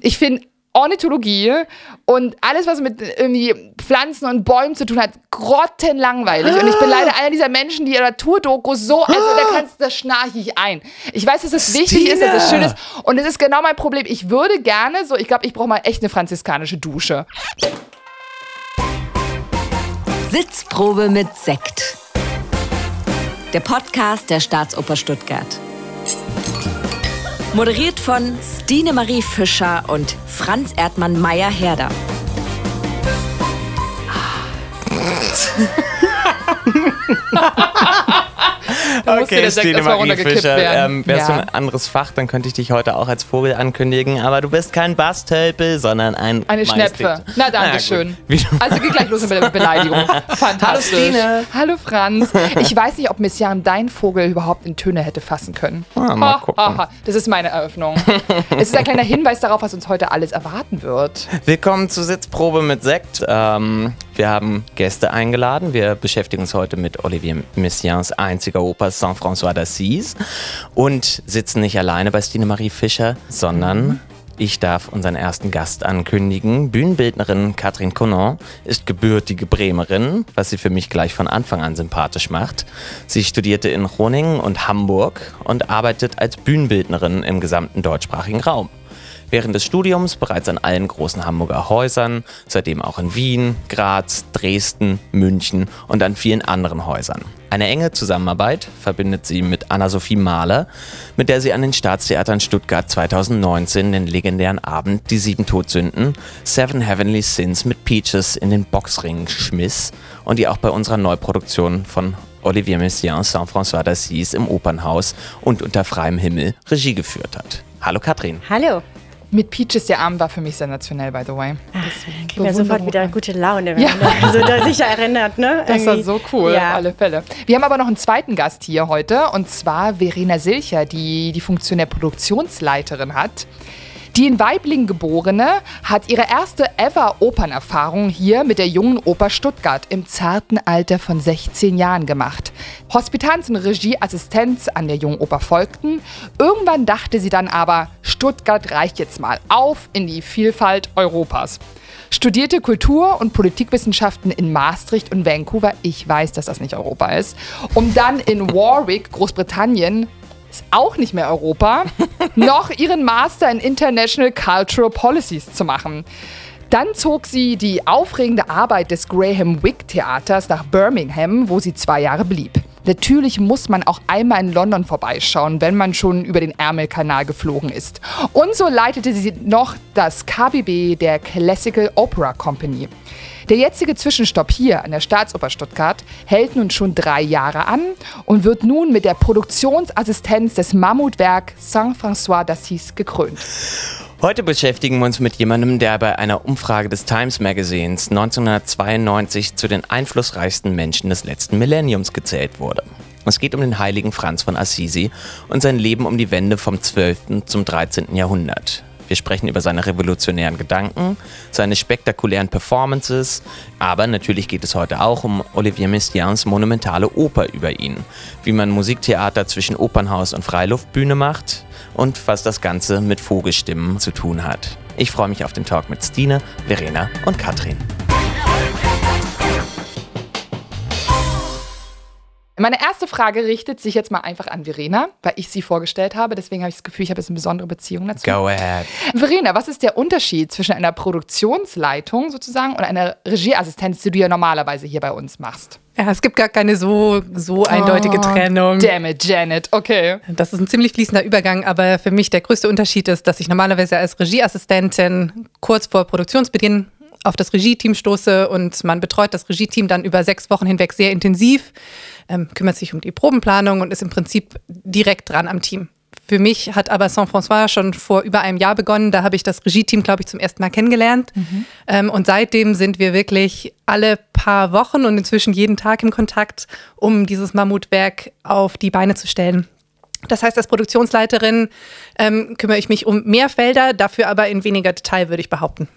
Ich finde Ornithologie und alles, was mit irgendwie Pflanzen und Bäumen zu tun hat, grottenlangweilig. Und ich bin leider einer dieser Menschen, die ihre Naturdokus so, also da kannst da schnarche ich ein. Ich weiß, dass es wichtig ist, dass es schön ist. Und es ist genau mein Problem. Ich würde gerne so, ich glaube, ich brauche mal echt eine franziskanische Dusche. Sitzprobe mit Sekt. Der Podcast der Staatsoper Stuttgart. Moderiert von Stine Marie Fischer und Franz Erdmann Meyer-Herder. musste der Sekt erstmal runtergekippt werden. Ähm, wärst Ja. du ein anderes Fach, dann könnte ich dich heute auch als Vogel ankündigen. Aber du bist kein Bastölpel, sondern ein Eine Majestät. Schnepfe. Na, danke schön. Also geht gleich los mit der Beleidigung. Fantastisch. Hallo, Stine. Hallo Franz. Ich weiß nicht, ob Messiaen dein Vogel überhaupt in Töne hätte fassen können. Ah, mal Ha, gucken. ha, ha. Das ist meine Eröffnung. es ist ein kleiner Hinweis darauf, was uns heute alles erwarten wird. Willkommen zur Sitzprobe mit Sekt. Ähm, wir haben Gäste eingeladen. Wir beschäftigen uns heute mit Olivier Messiaens einziger Oper Saint-François d'Assise und sitzen nicht alleine bei Stine Marie Fischer, sondern ich darf unseren ersten Gast ankündigen. Bühnenbildnerin Katrin Conan ist gebürtige Bremerin, was sie für mich gleich von Anfang an sympathisch macht. Sie studierte in Groningen und Hamburg und arbeitet als Bühnenbildnerin im gesamten deutschsprachigen Raum. Während des Studiums bereits an allen großen Hamburger Häusern, seitdem auch in Wien, Graz, Dresden, München und an vielen anderen Häusern. Eine enge Zusammenarbeit verbindet sie mit Anna-Sophie Mahler, mit der sie an den Staatstheatern Stuttgart 2019 den legendären Abend Die Sieben Todsünden, Seven Heavenly Sins mit Peaches in den Boxring schmiss und die auch bei unserer Neuproduktion von Olivier Messiaen Saint-François d'Assise im Opernhaus und unter freiem Himmel Regie geführt hat. Hallo Katrin. Hallo. Mit Peaches der Abend war für mich sensationell, by the way. Kriegen wir sofort wieder gute Laune, wenn Ja. man so da sich erinnert, ne? Das war so cool, Ja. auf alle Fälle. Wir haben aber noch einen zweiten Gast hier heute und zwar Verena Silcher, die die Funktion der Produktionsleiterin hat. Die in Weiblingen geborene hat ihre erste ever Opernerfahrung hier mit der Jungen Oper Stuttgart im zarten Alter von 16 Jahren gemacht. Hospitanz und Regieassistenz an der Jungen Oper folgten. Irgendwann dachte sie dann aber, Stuttgart reicht jetzt mal auf in die Vielfalt Europas. Studierte Kultur- und Politikwissenschaften in Maastricht und Vancouver. Ich weiß, dass das nicht Europa ist. Um dann in Warwick, Großbritannien, ist auch nicht mehr Europa, noch ihren Master in International Cultural Policies zu machen. Dann zog sie die aufregende Arbeit des Graham Wick Theaters nach Birmingham, wo sie zwei Jahre blieb. Natürlich muss man auch einmal in London vorbeischauen, wenn man schon über den Ärmelkanal geflogen ist. Und so leitete sie noch das KBB der Classical Opera Company. Der jetzige Zwischenstopp hier an der Staatsoper Stuttgart hält nun schon drei Jahre an und wird nun mit der Produktionsassistenz des Mammutwerk Saint-François d'Assise gekrönt. Heute beschäftigen wir uns mit jemandem, der bei einer Umfrage des Times Magazins 1992 zu den einflussreichsten Menschen des letzten Millenniums gezählt wurde. Es geht um den heiligen Franz von Assisi und sein Leben um die Wende vom 12. zum 13. Jahrhundert. Wir sprechen über seine revolutionären Gedanken, seine spektakulären Performances, aber natürlich geht es heute auch um Olivier Messiaens monumentale Oper über ihn, wie man Musiktheater zwischen Opernhaus und Freiluftbühne macht und was das Ganze mit Vogelstimmen zu tun hat. Ich freue mich auf den Talk mit Stine, Verena und Katrin. Meine erste Frage richtet sich jetzt mal einfach an Verena, weil ich sie vorgestellt habe. Deswegen habe ich das Gefühl, ich habe jetzt eine besondere Beziehung dazu. Go ahead. Verena, was ist der Unterschied zwischen einer Produktionsleitung sozusagen und einer Regieassistenz, die du ja normalerweise hier bei uns machst? Ja, es gibt gar keine so, so eindeutige Trennung. Damn it, Janet. Okay. Das ist ein ziemlich fließender Übergang, aber für mich der größte Unterschied ist, dass ich normalerweise als Regieassistentin kurz vor Produktionsbeginn auf das Regie-Team stoße und man betreut das Regie-Team dann über sechs Wochen hinweg sehr intensiv, ähm, kümmert sich um die Probenplanung und ist im Prinzip direkt dran am Team. Für mich hat aber Saint-François schon vor über einem Jahr begonnen. Da habe ich das Regie-Team, glaube ich, zum ersten Mal kennengelernt. Ähm, und seitdem sind wir wirklich alle paar Wochen und inzwischen jeden Tag im Kontakt, um dieses Mammutwerk auf die Beine zu stellen. Das heißt, als Produktionsleiterin ähm, kümmere ich mich um mehr Felder, dafür aber in weniger Detail, würde ich behaupten.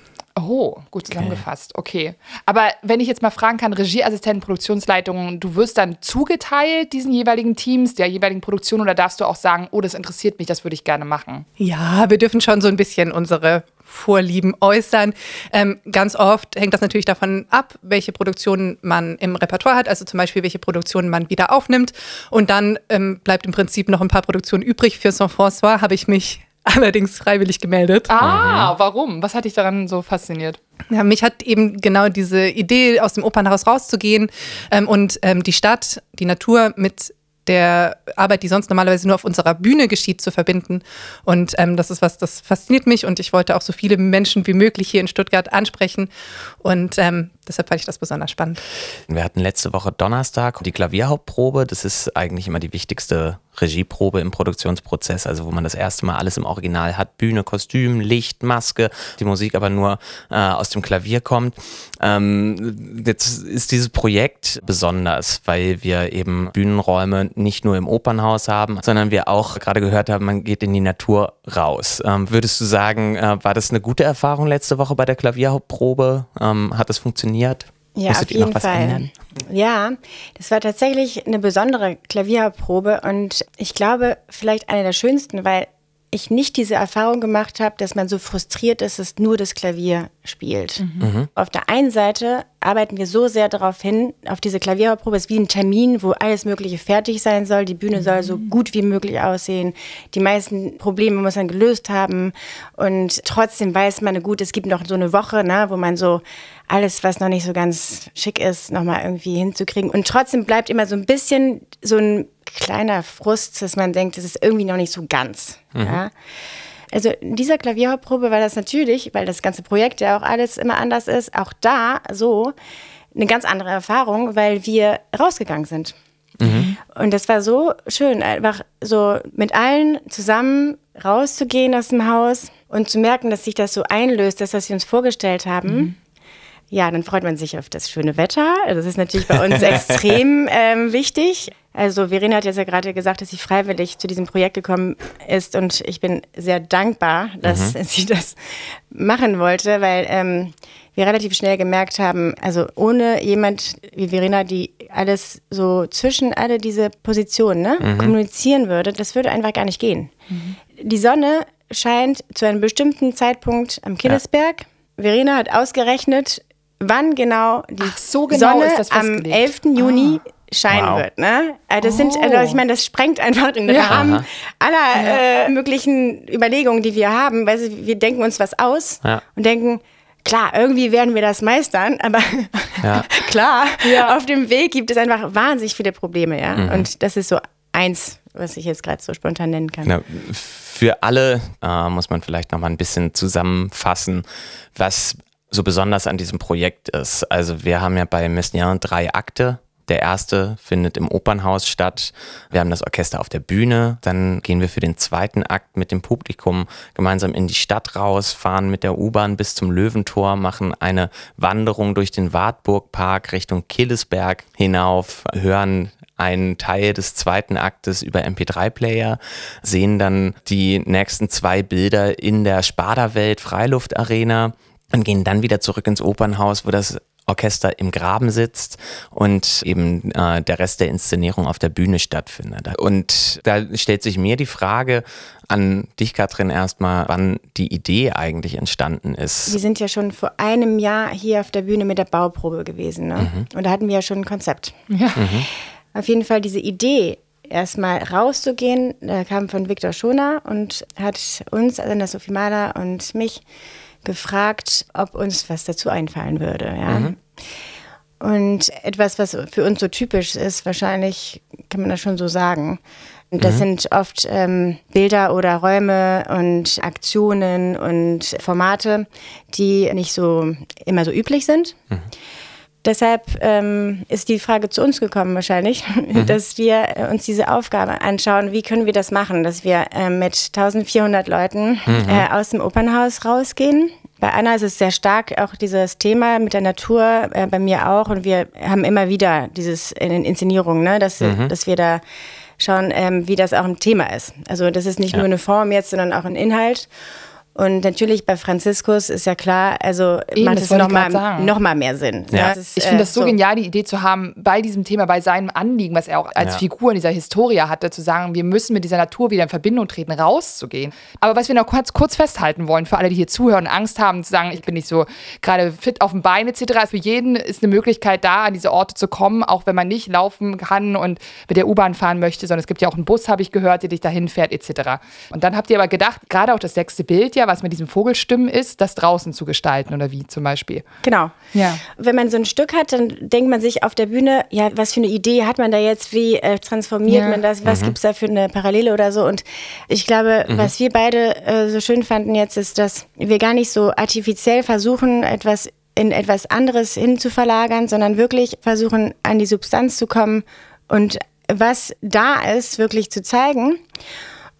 Oh, gut zusammengefasst. Okay. Aber wenn ich jetzt mal fragen kann, Regieassistenten, Produktionsleitungen, du wirst dann zugeteilt diesen jeweiligen Teams, der jeweiligen Produktion oder darfst du auch sagen, oh, das interessiert mich, das würde ich gerne machen? Ja, wir dürfen schon so ein bisschen unsere Vorlieben äußern. Ähm, ganz oft hängt das natürlich davon ab, welche Produktionen man im Repertoire hat, also zum Beispiel welche Produktionen man wieder aufnimmt. Und dann ähm, bleibt im Prinzip noch ein paar Produktionen übrig. Für Saint-François habe ich mich allerdings freiwillig gemeldet. Ah, warum? Was hat dich daran so fasziniert? Ja, mich hat eben genau diese Idee, aus dem Opernhaus rauszugehen ähm, und ähm, die Stadt, die Natur mit der Arbeit, die sonst normalerweise nur auf unserer Bühne geschieht, zu verbinden. Und ähm, das ist was, das fasziniert mich und ich wollte auch so viele Menschen wie möglich hier in Stuttgart ansprechen. Und ähm, deshalb fand ich das besonders spannend. Wir hatten letzte Woche Donnerstag die Klavierhauptprobe. Das ist eigentlich immer die wichtigste Regieprobe im Produktionsprozess, also wo man das erste Mal alles im Original hat. Bühne, Kostüm, Licht, Maske, die Musik aber nur äh, aus dem Klavier kommt. Ähm, jetzt ist dieses Projekt besonders, weil wir eben Bühnenräume nicht nur im Opernhaus haben, sondern wir auch gerade gehört haben, man geht in die Natur raus. Ähm, würdest du sagen, äh, war das eine gute Erfahrung letzte Woche bei der Klavierhauptprobe? Ähm, hat das funktioniert? Ja, Musstet auf jeden Fall. ändern? Ja, das war tatsächlich eine besondere Klavierprobe und ich glaube vielleicht eine der schönsten, weil ich nicht diese Erfahrung gemacht habe, dass man so frustriert ist, dass nur das Klavier spielt. Auf der einen Seite arbeiten wir so sehr darauf hin, auf diese Klavierprobe ist wie ein Termin, wo alles Mögliche fertig sein soll. Die Bühne soll so gut wie möglich aussehen. Die meisten Probleme muss man gelöst haben. Und trotzdem weiß man, gut, es gibt noch so eine Woche, ne, wo man so alles, was noch nicht so ganz schick ist, nochmal irgendwie hinzukriegen. Und trotzdem bleibt immer so ein bisschen so ein kleiner Frust, dass man denkt, das ist irgendwie noch nicht so ganz. Ja? Also in dieser Klavierprobe war das natürlich, weil das ganze Projekt ja auch alles immer anders ist, auch da so eine ganz andere Erfahrung, weil wir rausgegangen sind. Und das war so schön, einfach so mit allen zusammen rauszugehen aus dem Haus und zu merken, dass sich das so einlöst, das, was wir uns vorgestellt haben. Ja, dann freut man sich auf das schöne Wetter. Das ist natürlich bei uns extrem ähm, wichtig. Also Verena hat jetzt ja gerade gesagt, dass sie freiwillig zu diesem Projekt gekommen ist und ich bin sehr dankbar, dass sie das machen wollte, weil ähm, wir relativ schnell gemerkt haben, also ohne jemand wie Verena, die alles so zwischen alle diese Positionen ne, kommunizieren würde, das würde einfach gar nicht gehen. Die Sonne scheint zu einem bestimmten Zeitpunkt am Killesberg. Verena hat ausgerechnet, wann genau die Ach, so genau Sonne ist das am festgelegt. 11. Juni scheinen Wow. wird. Ne? Also das sind, Oh. also ich meine, das sprengt einfach den Ja. Rahmen aller äh, möglichen Überlegungen, die wir haben. Weil wir denken uns was aus Ja. und denken, klar, irgendwie werden wir das meistern, aber Ja. klar, auf dem Weg gibt es einfach wahnsinnig viele Probleme. Ja? Und das ist so eins, was ich jetzt gerade so spontan nennen kann. Na, für alle äh, muss man vielleicht noch mal ein bisschen zusammenfassen, was so besonders an diesem Projekt ist. Also wir haben ja bei Messnian drei Akte. Der erste findet im Opernhaus statt. Wir haben das Orchester auf der Bühne. Dann gehen wir für den zweiten Akt mit dem Publikum gemeinsam in die Stadt raus, fahren mit der U-Bahn bis zum Löwentor, machen eine Wanderung durch den Wartburgpark Richtung Killesberg hinauf, hören einen Teil des zweiten Aktes über MP3-Player, sehen dann die nächsten zwei Bilder in der Sparda-Welt Freiluftarena und gehen dann wieder zurück ins Opernhaus, wo das Orchester im Graben sitzt und eben äh, der Rest der Inszenierung auf der Bühne stattfindet. Und da stellt sich mir die Frage an dich, Katrin, erstmal, wann die Idee eigentlich entstanden ist. Wir sind ja schon vor einem Jahr hier auf der Bühne mit der Bauprobe gewesen. Ne? Und da hatten wir ja schon ein Konzept. Ja. Auf jeden Fall diese Idee, erstmal rauszugehen, kam von Viktor Schoner und hat uns, also Sophie Mahler und mich, gefragt, ob uns was dazu einfallen würde. Ja? Und etwas, was für uns so typisch ist, wahrscheinlich kann man das schon so sagen. Das sind oft ähm, Bilder oder Räume und Aktionen und Formate, die nicht so immer so üblich sind. Deshalb ähm, ist die Frage zu uns gekommen wahrscheinlich, dass wir äh, uns diese Aufgabe anschauen, wie können wir das machen, dass wir äh, mit 1400 Leuten äh, aus dem Opernhaus rausgehen. Bei Anna ist es sehr stark auch dieses Thema mit der Natur, äh, bei mir auch. Und wir haben immer wieder dieses in den Inszenierungen, ne, dass, dass wir da schauen, ähm, wie das auch ein Thema ist. Also das ist nicht nur eine Form jetzt, sondern auch ein Inhalt. Und natürlich bei Franziskus ist ja klar, also Eben, macht das es nochmal noch mal mehr Sinn. Ja. Das ist, Ich finde äh, das so, genial, die Idee zu haben, bei diesem Thema, bei seinem Anliegen, was er auch als Ja. Figur in dieser Historie hatte, zu sagen, wir müssen mit dieser Natur wieder in Verbindung treten, rauszugehen. Aber was wir noch kurz, kurz festhalten wollen, für alle, die hier zuhören und Angst haben, zu sagen, ich bin nicht so gerade fit auf dem Bein etc., für jeden ist eine Möglichkeit da, an diese Orte zu kommen, auch wenn man nicht laufen kann und mit der U-Bahn fahren möchte, sondern es gibt ja auch einen Bus, habe ich gehört, der dich dahin fährt etc. Und dann habt ihr aber gedacht, gerade auch das sechste Bild ja, was mit diesen Vogelstimmen ist, das draußen zu gestalten oder wie zum Beispiel. Genau. Ja. Wenn man so ein Stück hat, dann denkt man sich auf der Bühne, ja, was für eine Idee hat man da jetzt, wie äh, transformiert Ja. man das, was gibt's da für eine Parallele oder so. Und ich glaube, was wir beide äh, so schön fanden jetzt, ist, dass wir gar nicht so artifiziell versuchen, etwas in etwas anderes hin zu verlagern, sondern wirklich versuchen, an die Substanz zu kommen und was da ist, wirklich zu zeigen.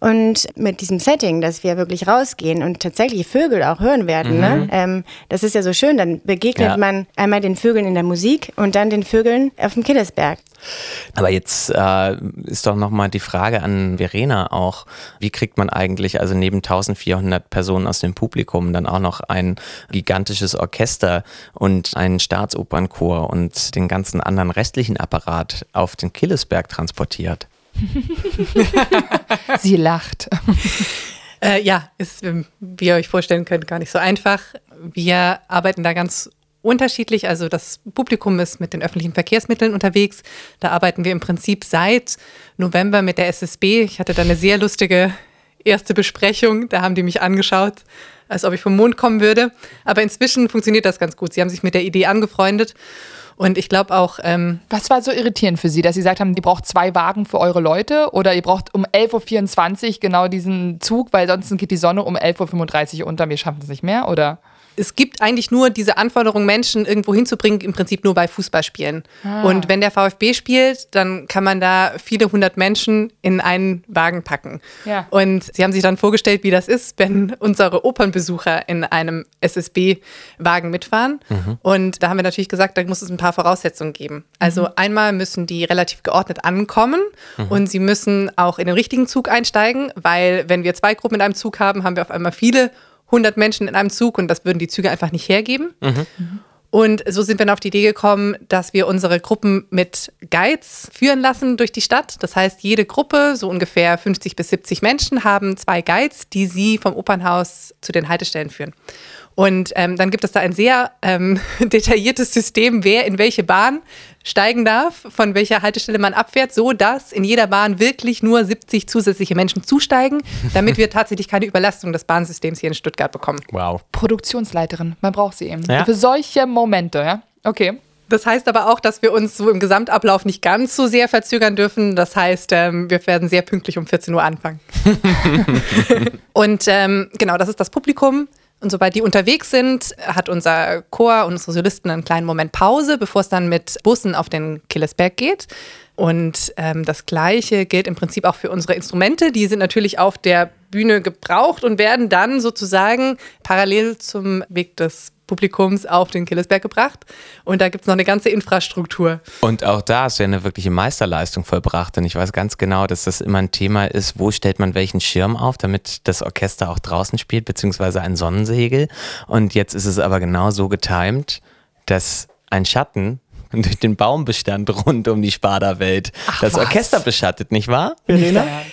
Und mit diesem Setting, dass wir wirklich rausgehen und tatsächlich Vögel auch hören werden, ne? ähm, das ist ja so schön. Dann begegnet Ja. man einmal den Vögeln in der Musik und dann den Vögeln auf dem Killesberg. Aber jetzt äh, ist doch nochmal die Frage an Verena auch, wie kriegt man eigentlich, also neben 1400 Personen aus dem Publikum, dann auch noch ein gigantisches Orchester und einen Staatsopernchor und den ganzen anderen restlichen Apparat auf den Killesberg transportiert? Sie lacht. Äh, ja, ist, ähm, wie ihr euch vorstellen könnt, gar nicht so einfach. Wir arbeiten da ganz unterschiedlich. Also das Publikum ist mit den öffentlichen Verkehrsmitteln unterwegs. Da arbeiten wir im Prinzip seit November mit der SSB. Ich hatte da eine sehr lustige erste Besprechung. Da haben die mich angeschaut, als ob ich vom Mond kommen würde. Aber inzwischen funktioniert das ganz gut. Sie haben sich mit der Idee angefreundet. Und ich glaube auch, ähm, Was war so irritierend für Sie, dass Sie gesagt haben, ihr braucht zwei Wagen für eure Leute oder ihr braucht um 11.24 Uhr genau diesen Zug, weil sonst geht die Sonne um 11.35 Uhr unter, wir schaffen es nicht mehr, oder? Es gibt eigentlich nur diese Anforderung, Menschen irgendwo hinzubringen, im Prinzip nur bei Fußballspielen. Und wenn der VfB spielt, dann kann man da viele hundert Menschen in einen Wagen packen. Ja. Und sie haben sich dann vorgestellt, wie das ist, wenn unsere Opernbesucher in einem SSB-Wagen mitfahren. Und da haben wir natürlich gesagt, da muss es ein paar Voraussetzungen geben. Also einmal müssen die relativ geordnet ankommen und sie müssen auch in den richtigen Zug einsteigen, weil wenn wir zwei Gruppen in einem Zug haben, haben wir auf einmal viele 100 Menschen in einem Zug und das würden die Züge einfach nicht hergeben. Und so sind wir dann auf die Idee gekommen, dass wir unsere Gruppen mit Guides führen lassen durch die Stadt. Das heißt, jede Gruppe, so ungefähr 50 bis 70 Menschen, haben zwei Guides, die sie vom Opernhaus zu den Haltestellen führen. Und ähm, dann gibt es da ein sehr ähm, detailliertes System, wer in welche Bahn steigen darf, von welcher Haltestelle man abfährt, so dass in jeder Bahn wirklich nur 70 zusätzliche Menschen zusteigen, damit wir tatsächlich keine Überlastung des Bahnsystems hier in Stuttgart bekommen. Wow. Produktionsleiterin, man braucht sie eben. Ja. Für solche Momente, ja? Okay. Das heißt aber auch, dass wir uns so im Gesamtablauf nicht ganz so sehr verzögern dürfen. Das heißt, ähm, wir werden sehr pünktlich um 14 Uhr anfangen. und ähm, genau, das ist das Publikum. Und sobald die unterwegs sind, hat unser Chor und unsere Solisten einen kleinen Moment Pause, bevor es dann mit Bussen auf den Killesberg geht. Und ähm, das Gleiche gilt im Prinzip auch für unsere Instrumente. Die sind natürlich auf der Bühne gebraucht und werden dann sozusagen parallel zum Weg des Publikums auf den Killesberg gebracht. Und da gibt es noch eine ganze Infrastruktur. Und auch da ist ja eine wirkliche Meisterleistung vollbracht. Und ich weiß ganz genau, dass das immer ein Thema ist, wo stellt man welchen Schirm auf, damit das Orchester auch draußen spielt, beziehungsweise ein Sonnensegel. Und jetzt ist es aber genau so getimt, dass ein Schatten durch den Baumbestand rund um die Sparda-Welt das was? Orchester beschattet, nicht wahr?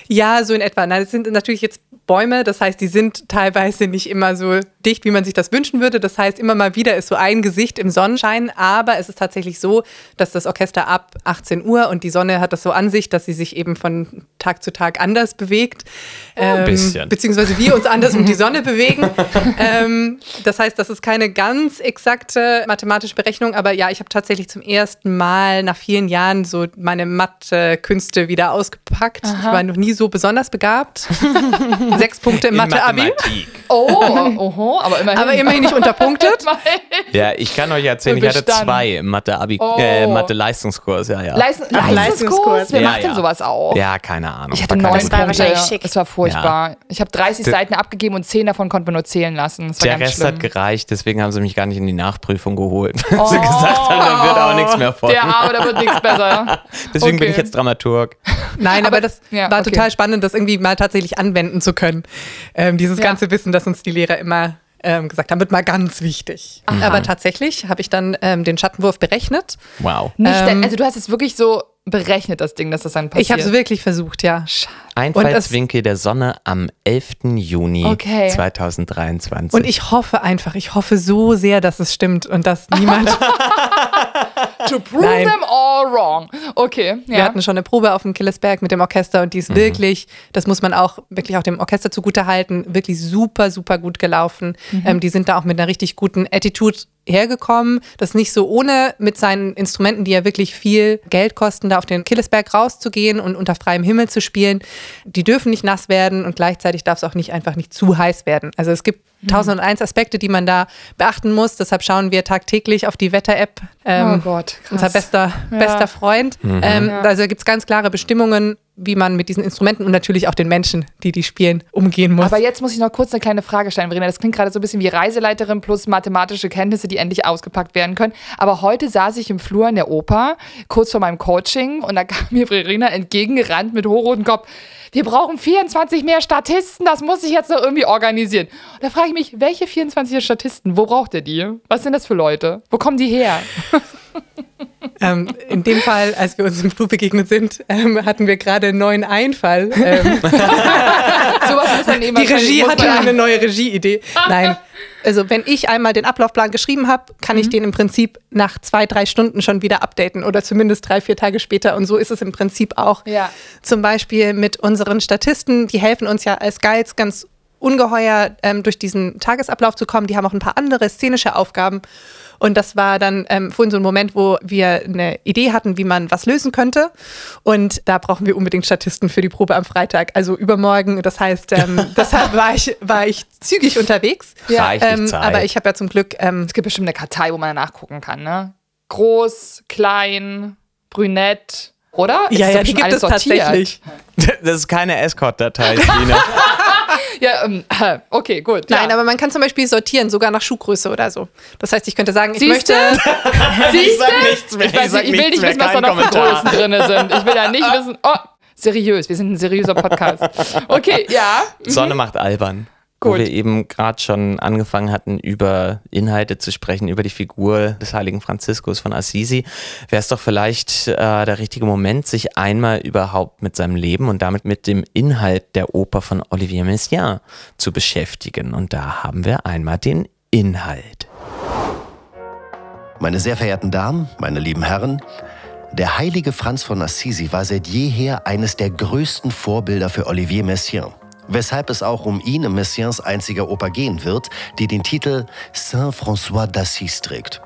Ja, so in etwa. Nein, es sind natürlich jetzt Bäume, das heißt, die sind teilweise nicht immer so dicht, wie man sich das wünschen würde. Das heißt, immer mal wieder ist so ein Gesicht im Sonnenschein, aber es ist tatsächlich so, dass das Orchester ab 18 Uhr und die Sonne hat das so an sich, dass sie sich eben von Tag zu Tag anders bewegt. ein bisschen. Beziehungsweise wir uns anders um die Sonne bewegen. ähm, das heißt, das ist keine ganz exakte mathematische Berechnung, aber ja, ich habe tatsächlich zum ersten Mal nach vielen Jahren so meine Mathe-Künste wieder ausgepackt. Ich war noch nie so besonders begabt. Sechs Punkte im Mathe-Abi. Mathematik. Oh, oho, aber immerhin. Aber immerhin nicht unterpunktet. Ja, ich kann euch erzählen, ich hatte zwei im Mathe-Abi, Oh. äh, Mathe-Leistungskurs, ja, ja. Leisten Ach, Leistungskurs? Leistungskurs. Wer Ja, macht denn ja. sowas auch? ja, keine Ahnung. Ich hatte neun Das war Punkte. wahrscheinlich schick. Das war furchtbar. Ich habe 30 Der- Seiten abgegeben und 10 davon konnten wir nur zählen lassen. Das war Der ganz Rest schlimm. hat gereicht, deswegen haben sie mich gar nicht in die Nachprüfung geholt. Weil sie gesagt haben, da wird auch nichts mehr Oh. Der folgen. Arme, da wird nichts besser. Deswegen bin Okay. ich jetzt Dramaturg. Nein, aber, Aber- das ja, war okay. total spannend, das irgendwie mal tatsächlich anwenden zu können. Ähm, dieses Ja. ganze Wissen, das uns die Lehrer immer ähm, gesagt haben, wird mal ganz wichtig. Aber tatsächlich habe ich dann ähm, den Schattenwurf berechnet. Wow. Nicht, Ähm, also du hast es wirklich so berechnet, das Ding, dass das dann passiert. Ich habe es wirklich versucht, ja. Einfallswinkel der Sonne am 11. Juni Okay. 2023. Und ich hoffe einfach, ich hoffe so sehr, dass es stimmt und dass niemand. To prove Nein. them all wrong. Okay, ja. Wir hatten schon eine Probe auf dem Killesberg mit dem Orchester und die ist wirklich, das muss man auch wirklich auch dem Orchester zugute halten, wirklich super, super gut gelaufen. Ähm, die sind da auch mit einer richtig guten Attitude hergekommen. Das ist nicht so ohne mit seinen Instrumenten, die ja wirklich viel Geld kosten, da auf den Killesberg rauszugehen und unter freiem Himmel zu spielen. Die dürfen nicht nass werden und gleichzeitig darf es auch nicht einfach nicht zu heiß werden. Also es gibt tausend und eins Aspekte, die man da beachten muss. Deshalb schauen wir tagtäglich auf die Wetter-App. Ähm, Oh Gott, krass. Unser bester, Ja. bester Freund. Ähm, Also gibt es ganz klare Bestimmungen, wie man mit diesen Instrumenten und natürlich auch den Menschen, die die spielen, umgehen muss. Aber jetzt muss ich noch kurz eine kleine Frage stellen, Verena. Das klingt gerade so ein bisschen wie Reiseleiterin plus mathematische Kenntnisse, die endlich ausgepackt werden können. Aber heute saß ich im Flur in der Oper, kurz vor meinem Coaching, und da kam mir Verena entgegengerannt mit hochrotem Kopf. Wir brauchen 24 mehr Statisten, das muss ich jetzt noch irgendwie organisieren. Und da frage ich mich, welche 24 Statisten? Wo braucht ihr die? Was sind das für Leute? Wo kommen die her? ähm, in dem Fall, als wir uns im Flur begegnet sind, ähm, hatten wir gerade einen neuen Einfall. Ähm, die Regie hatte eine neue Regieidee. Nein. Also wenn ich einmal den Ablaufplan geschrieben habe, kann ich den im Prinzip nach zwei, drei Stunden schon wieder updaten oder zumindest drei, vier Tage später. Und so ist es im Prinzip auch. Ja. Zum Beispiel mit unseren Statisten, die helfen uns ja als Guides ganz ungeheuer ähm, durch diesen Tagesablauf zu kommen. Die haben auch ein paar andere szenische Aufgaben. Und das war dann ähm, vorhin so ein Moment, wo wir eine Idee hatten, wie man was lösen könnte. Und da brauchen wir unbedingt Statisten für die Probe am Freitag, also übermorgen. Das heißt, ähm, deshalb war ich, war ich zügig unterwegs. Ja, Ähm, Zeit. aber ich habe ja zum Glück ähm, Es gibt bestimmt eine Kartei, wo man nachgucken kann, ne? Groß, klein, brünett, oder? Ja, Ist ja, doch die gibt alles es tatsächlich. das ist keine Escort-Datei, Stine. Ja, ähm, okay, gut. Nein, ja. aber man kann zum Beispiel sortieren, sogar nach Schuhgröße oder so. Das heißt, ich könnte sagen, ich Siehste? möchte. Siehst sag du? nichts mehr, Ich, weiß ich sag ich will nichts nicht mehr, wissen, was da noch für. Größen drin sind. Ich will ja nicht wissen. Oh, seriös. Wir sind ein seriöser Podcast. Okay, ja. Sonne macht albern. Wo Gut. wir eben gerade schon angefangen hatten, über Inhalte zu sprechen, über die Figur des heiligen Franziskus von Assisi, wäre es doch vielleicht äh, der richtige Moment, sich einmal überhaupt mit seinem Leben und damit mit dem Inhalt der Oper von Olivier Messiaen zu beschäftigen. Und da haben wir einmal den Inhalt. Meine sehr verehrten Damen, meine lieben Herren, der heilige Franz von Assisi war seit jeher eines der größten Vorbilder für Olivier Messiaen. Weshalb es auch um ihn in Messiaens einziger Oper gehen wird, die den Titel Saint François d'Assise trägt.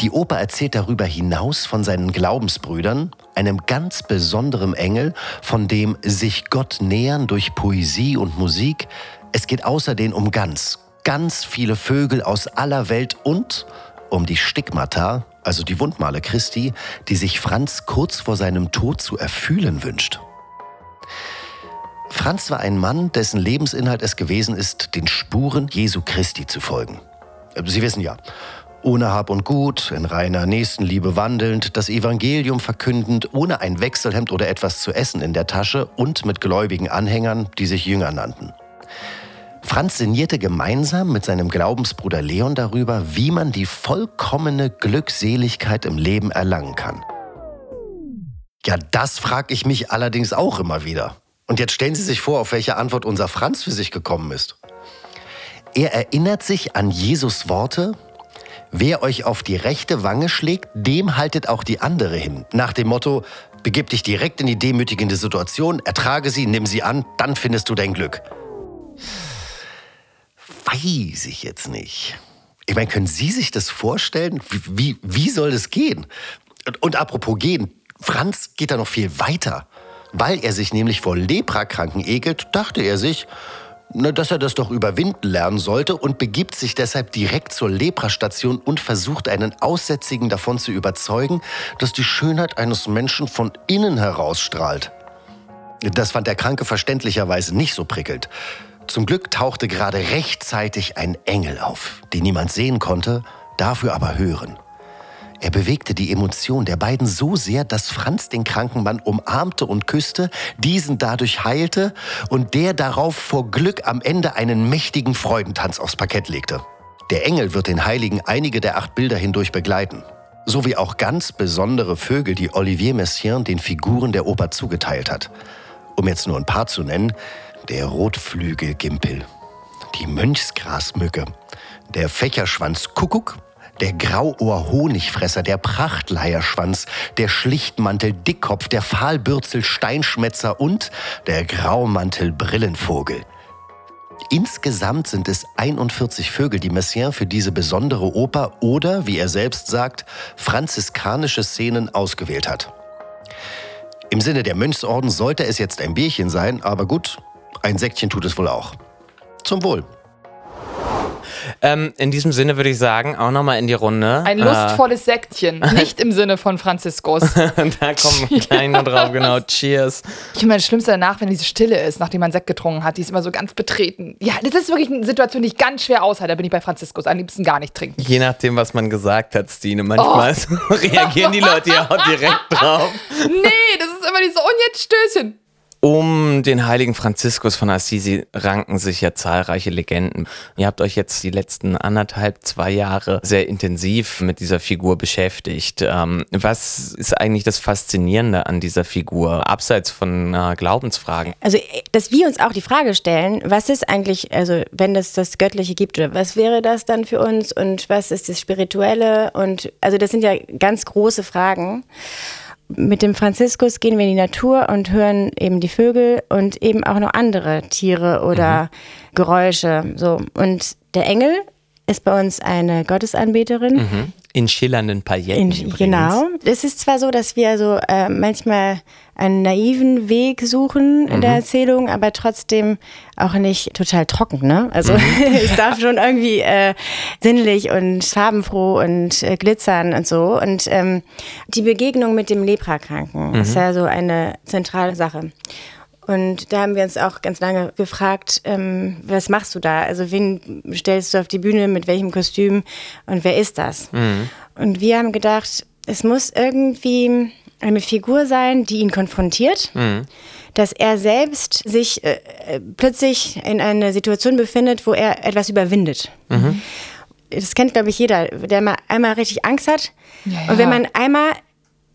Die Oper erzählt darüber hinaus von seinen Glaubensbrüdern, einem ganz besonderen Engel, von dem sich Gott nähern durch Poesie und Musik. Es geht außerdem um ganz, ganz viele Vögel aus aller Welt und um die Stigmata, also die Wundmale Christi, die sich Franz kurz vor seinem Tod zu erfühlen wünscht. Franz war ein Mann, dessen Lebensinhalt es gewesen ist, den Spuren Jesu Christi zu folgen. Sie wissen ja, ohne Hab und Gut, in reiner Nächstenliebe wandelnd, das Evangelium verkündend, ohne ein Wechselhemd oder etwas zu essen in der Tasche und mit gläubigen Anhängern, die sich Jünger nannten. Franz sinnierte gemeinsam mit seinem Glaubensbruder Leon darüber, wie man die vollkommene Glückseligkeit im Leben erlangen kann. Ja, das frage ich mich allerdings auch immer wieder. Und jetzt stellen Sie sich vor, auf welche Antwort unser Franz für sich gekommen ist. Er erinnert sich an Jesus Worte, wer euch auf die rechte Wange schlägt, dem haltet auch die andere hin. Nach dem Motto, begib dich direkt in die demütigende Situation, ertrage sie, nimm sie an, dann findest du dein Glück. Weiß ich jetzt nicht. Ich meine, können Sie sich das vorstellen? Wie, wie, wie soll das gehen? Und, und apropos gehen, Franz geht da noch viel weiter. Weil er sich nämlich vor Leprakranken ekelt, dachte er sich, dass er das doch überwinden lernen sollte und begibt sich deshalb direkt zur Leprastation und versucht einen Aussätzigen davon zu überzeugen, dass die Schönheit eines Menschen von innen herausstrahlt. Das fand der Kranke verständlicherweise nicht so prickelnd. Zum Glück tauchte gerade rechtzeitig ein Engel auf, den niemand sehen konnte, dafür aber hören. Er bewegte die Emotion der beiden so sehr, dass Franz den kranken Mann umarmte und küsste, diesen dadurch heilte und der darauf vor Glück am Ende einen mächtigen Freudentanz aufs Parkett legte. Der Engel wird den Heiligen einige der acht Bilder hindurch begleiten. Sowie auch ganz besondere Vögel, die Olivier Messiaen den Figuren der Oper zugeteilt hat. Um jetzt nur ein paar zu nennen, der Rotflügelgimpel, die Mönchsgrasmücke, der Fächerschwanz Kuckuck, der Grauohr-Honigfresser, der Prachtleierschwanz, der Schlichtmantel-Dickkopf, der Fahlbürzel-Steinschmetzer und der Graumantel-Brillenvogel. Insgesamt sind es 41 Vögel, die Messiaen für diese besondere Oper oder, wie er selbst sagt, franziskanische Szenen ausgewählt hat. Im Sinne der Mönchsorden sollte es jetzt ein Bierchen sein, aber gut, ein Säckchen tut es wohl auch. Zum Wohl. Ähm, in diesem Sinne würde ich sagen, auch nochmal in die Runde. Ein lustvolles Säckchen, nicht im Sinne von Franziskus. da kommen wir gleich noch drauf, genau. Cheers. Ich finde das Schlimmste danach, wenn diese Stille ist, nachdem man Sekt getrunken hat, die ist immer so ganz betreten. Ja, das ist wirklich eine Situation, die ich ganz schwer aushalte. Da bin ich bei Franziskus. Am liebsten gar nicht trinken. Je nachdem, was man gesagt hat, Stine. Manchmal oh. reagieren die Leute ja auch direkt drauf. Nee, das ist immer dieses, und jetzt Stößchen. Um den heiligen Franziskus von Assisi ranken sich ja zahlreiche Legenden. Ihr habt euch jetzt die letzten anderthalb, zwei Jahre sehr intensiv mit dieser Figur beschäftigt. Ähm, was ist eigentlich das Faszinierende an dieser Figur, abseits von äh, Glaubensfragen? Also, dass wir uns auch die Frage stellen, was ist eigentlich, also wenn es das Göttliche gibt, oder was wäre das dann für uns und was ist das Spirituelle? Und also das sind ja ganz große Fragen mit dem Franziskus gehen wir in die Natur und hören eben die Vögel und eben auch noch andere Tiere oder mhm. Geräusche. So. Und der Engel ist bei uns eine Gottesanbeterin. Mhm. In schillernden Pailletten. In, genau. Es ist zwar so, dass wir so äh, manchmal einen naiven Weg suchen in mhm. der Erzählung, aber trotzdem auch nicht total trocken. Ne? Also mhm. es darf schon irgendwie äh, sinnlich und farbenfroh und äh, glitzern und so. Und ähm, die Begegnung mit dem Leprakranken mhm. ist ja so eine zentrale Sache. Und da haben wir uns auch ganz lange gefragt, ähm, was machst du da? Also wen stellst du auf die Bühne, mit welchem Kostüm und wer ist das? Mhm. Und wir haben gedacht, es muss irgendwie eine Figur sein, die ihn konfrontiert, mhm. dass er selbst sich äh, äh, plötzlich in einer Situation befindet, wo er etwas überwindet. Mhm. Das kennt, glaube ich, jeder, der mal einmal richtig Angst hat. Ja, ja. Und wenn man einmal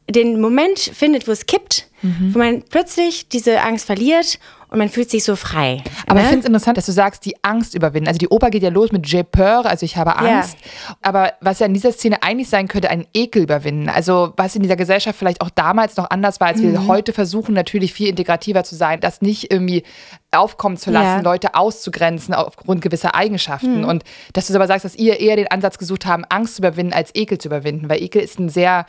den Moment findet, wo es kippt, mhm. wo man plötzlich diese Angst verliert und man fühlt sich so frei. Aber ne? ich finde es interessant, dass du sagst, die Angst überwinden. Also die Oper geht ja los mit J'ai peur, also ich habe Angst. Ja. Aber was ja in dieser Szene eigentlich sein könnte, ein Ekel überwinden. Also was in dieser Gesellschaft vielleicht auch damals noch anders war, als mhm. wir heute versuchen, natürlich viel integrativer zu sein, das nicht irgendwie aufkommen zu lassen, ja. Leute auszugrenzen aufgrund gewisser Eigenschaften. Mhm. Und dass du aber sagst, dass ihr eher den Ansatz gesucht haben, Angst zu überwinden, als Ekel zu überwinden. Weil Ekel ist ein sehr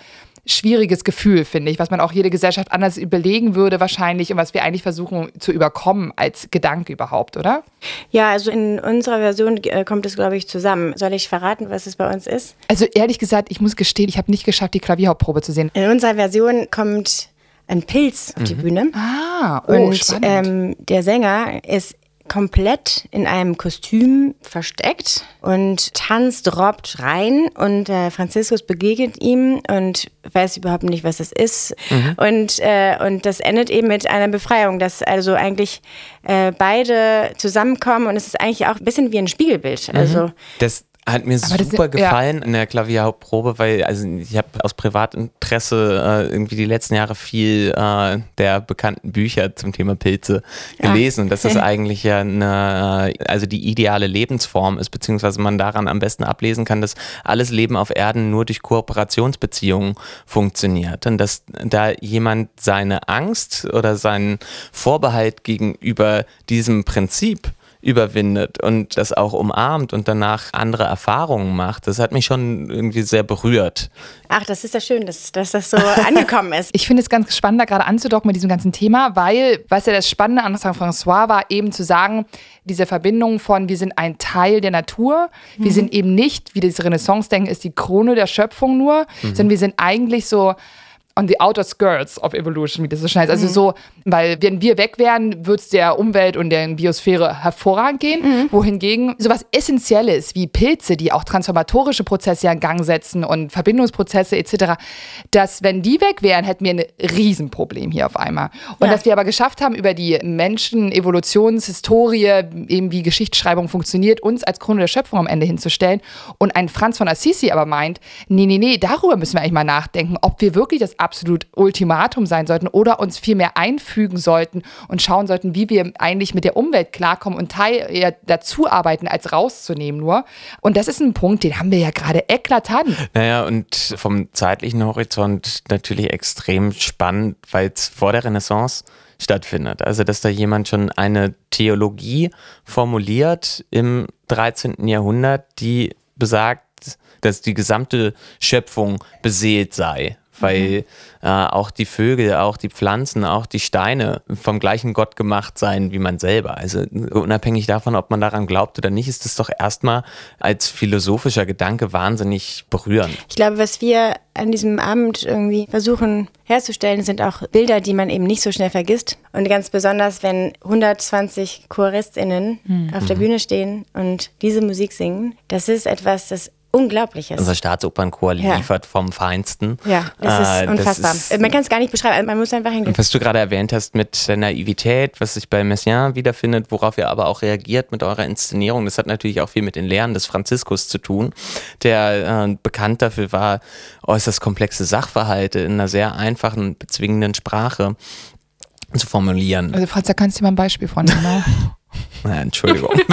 schwieriges Gefühl, finde ich, was man auch jede Gesellschaft anders überlegen würde wahrscheinlich und was wir eigentlich versuchen zu überkommen als Gedanke überhaupt, oder? Ja, also in unserer Version äh, kommt es, glaube ich, zusammen. Soll ich verraten, was es bei uns ist? Also ehrlich gesagt, ich muss gestehen, ich habe nicht geschafft, die Klavierhauptprobe zu sehen. In unserer Version kommt ein Pilz auf mhm. die Bühne. Ah, oh, und ähm, der Sänger ist komplett in einem Kostüm versteckt und tanzt, robbt rein und äh, Franziskus begegnet ihm und weiß überhaupt nicht, was das ist. Mhm. Und, äh, und das endet eben mit einer Befreiung, dass also eigentlich äh, beide zusammenkommen und es ist eigentlich auch ein bisschen wie ein Spiegelbild. Mhm. Also das, hat mir Aber super das, gefallen ja. in der Klavierprobe, weil also ich habe aus Privatinteresse äh, irgendwie die letzten Jahre viel äh, der bekannten Bücher zum Thema Pilze gelesen ja. und dass das eigentlich ja eine, also die ideale Lebensform ist, beziehungsweise man daran am besten ablesen kann, dass alles Leben auf Erden nur durch Kooperationsbeziehungen funktioniert und dass da jemand seine Angst oder seinen Vorbehalt gegenüber diesem Prinzip überwindet und das auch umarmt und danach andere Erfahrungen macht. Das hat mich schon irgendwie sehr berührt. Ach, das ist ja schön, dass, dass das so angekommen ist. Ich finde es ganz spannend, da gerade anzudocken mit diesem ganzen Thema, weil, was ja das Spannende an Saint-François war, eben zu sagen, diese Verbindung von, wir sind ein Teil der Natur, mhm. wir sind eben nicht, wie das Renaissance-Denken ist, die Krone der Schöpfung nur, mhm. sondern wir sind eigentlich so on the outer skirts of evolution, wie das so schnell heißt. Also so, weil wenn wir weg wären, würde es der Umwelt und der Biosphäre hervorragend gehen. Wohingegen sowas Essentielles wie Pilze, die auch transformatorische Prozesse in Gang setzen und Verbindungsprozesse etc., dass wenn die weg wären, hätten wir ein Riesenproblem hier auf einmal. Und Ja. dass wir aber geschafft haben, über die Menschen, Evolutionshistorie, eben wie Geschichtsschreibung funktioniert, uns als Krone der Schöpfung am Ende hinzustellen. Und ein Franz von Assisi aber meint, nee, nee, nee, darüber müssen wir eigentlich mal nachdenken, ob wir wirklich das absolut Ultimatum sein sollten oder uns viel mehr einfügen sollten und schauen sollten, wie wir eigentlich mit der Umwelt klarkommen und Teil eher dazu arbeiten, als rauszunehmen nur. Und das ist ein Punkt, den haben wir ja gerade eklatant. Naja, und vom zeitlichen Horizont natürlich extrem spannend, weil es vor der Renaissance stattfindet. Also, dass da jemand schon eine Theologie formuliert im 13. Jahrhundert, die besagt, dass die gesamte Schöpfung beseelt sei. Weil äh, auch die Vögel, auch die Pflanzen, auch die Steine vom gleichen Gott gemacht seien wie man selber. Also unabhängig davon, ob man daran glaubt oder nicht, ist das doch erstmal als philosophischer Gedanke wahnsinnig berührend. Ich glaube, was wir an diesem Abend irgendwie versuchen herzustellen, sind auch Bilder, die man eben nicht so schnell vergisst. Und ganz besonders, wenn 120 ChoristInnen auf der Bühne stehen und diese Musik singen, das ist etwas, das unglaublich ist. Unser Staatsopernchor Ja. liefert vom Feinsten. ja, das ist Äh, unfassbar. ist- man kann es gar nicht beschreiben, man muss einfach hingehen. Was du gerade erwähnt hast mit der Naivität, was sich bei Messiaen wiederfindet, worauf ihr aber auch reagiert mit eurer Inszenierung, das hat natürlich auch viel mit den Lehren des Franziskus zu tun, der äh, bekannt dafür war, äußerst komplexe Sachverhalte in einer sehr einfachen, bezwingenden Sprache zu formulieren. Also Franz, da kannst du dir mal ein Beispiel von nehmen. Na, Entschuldigung.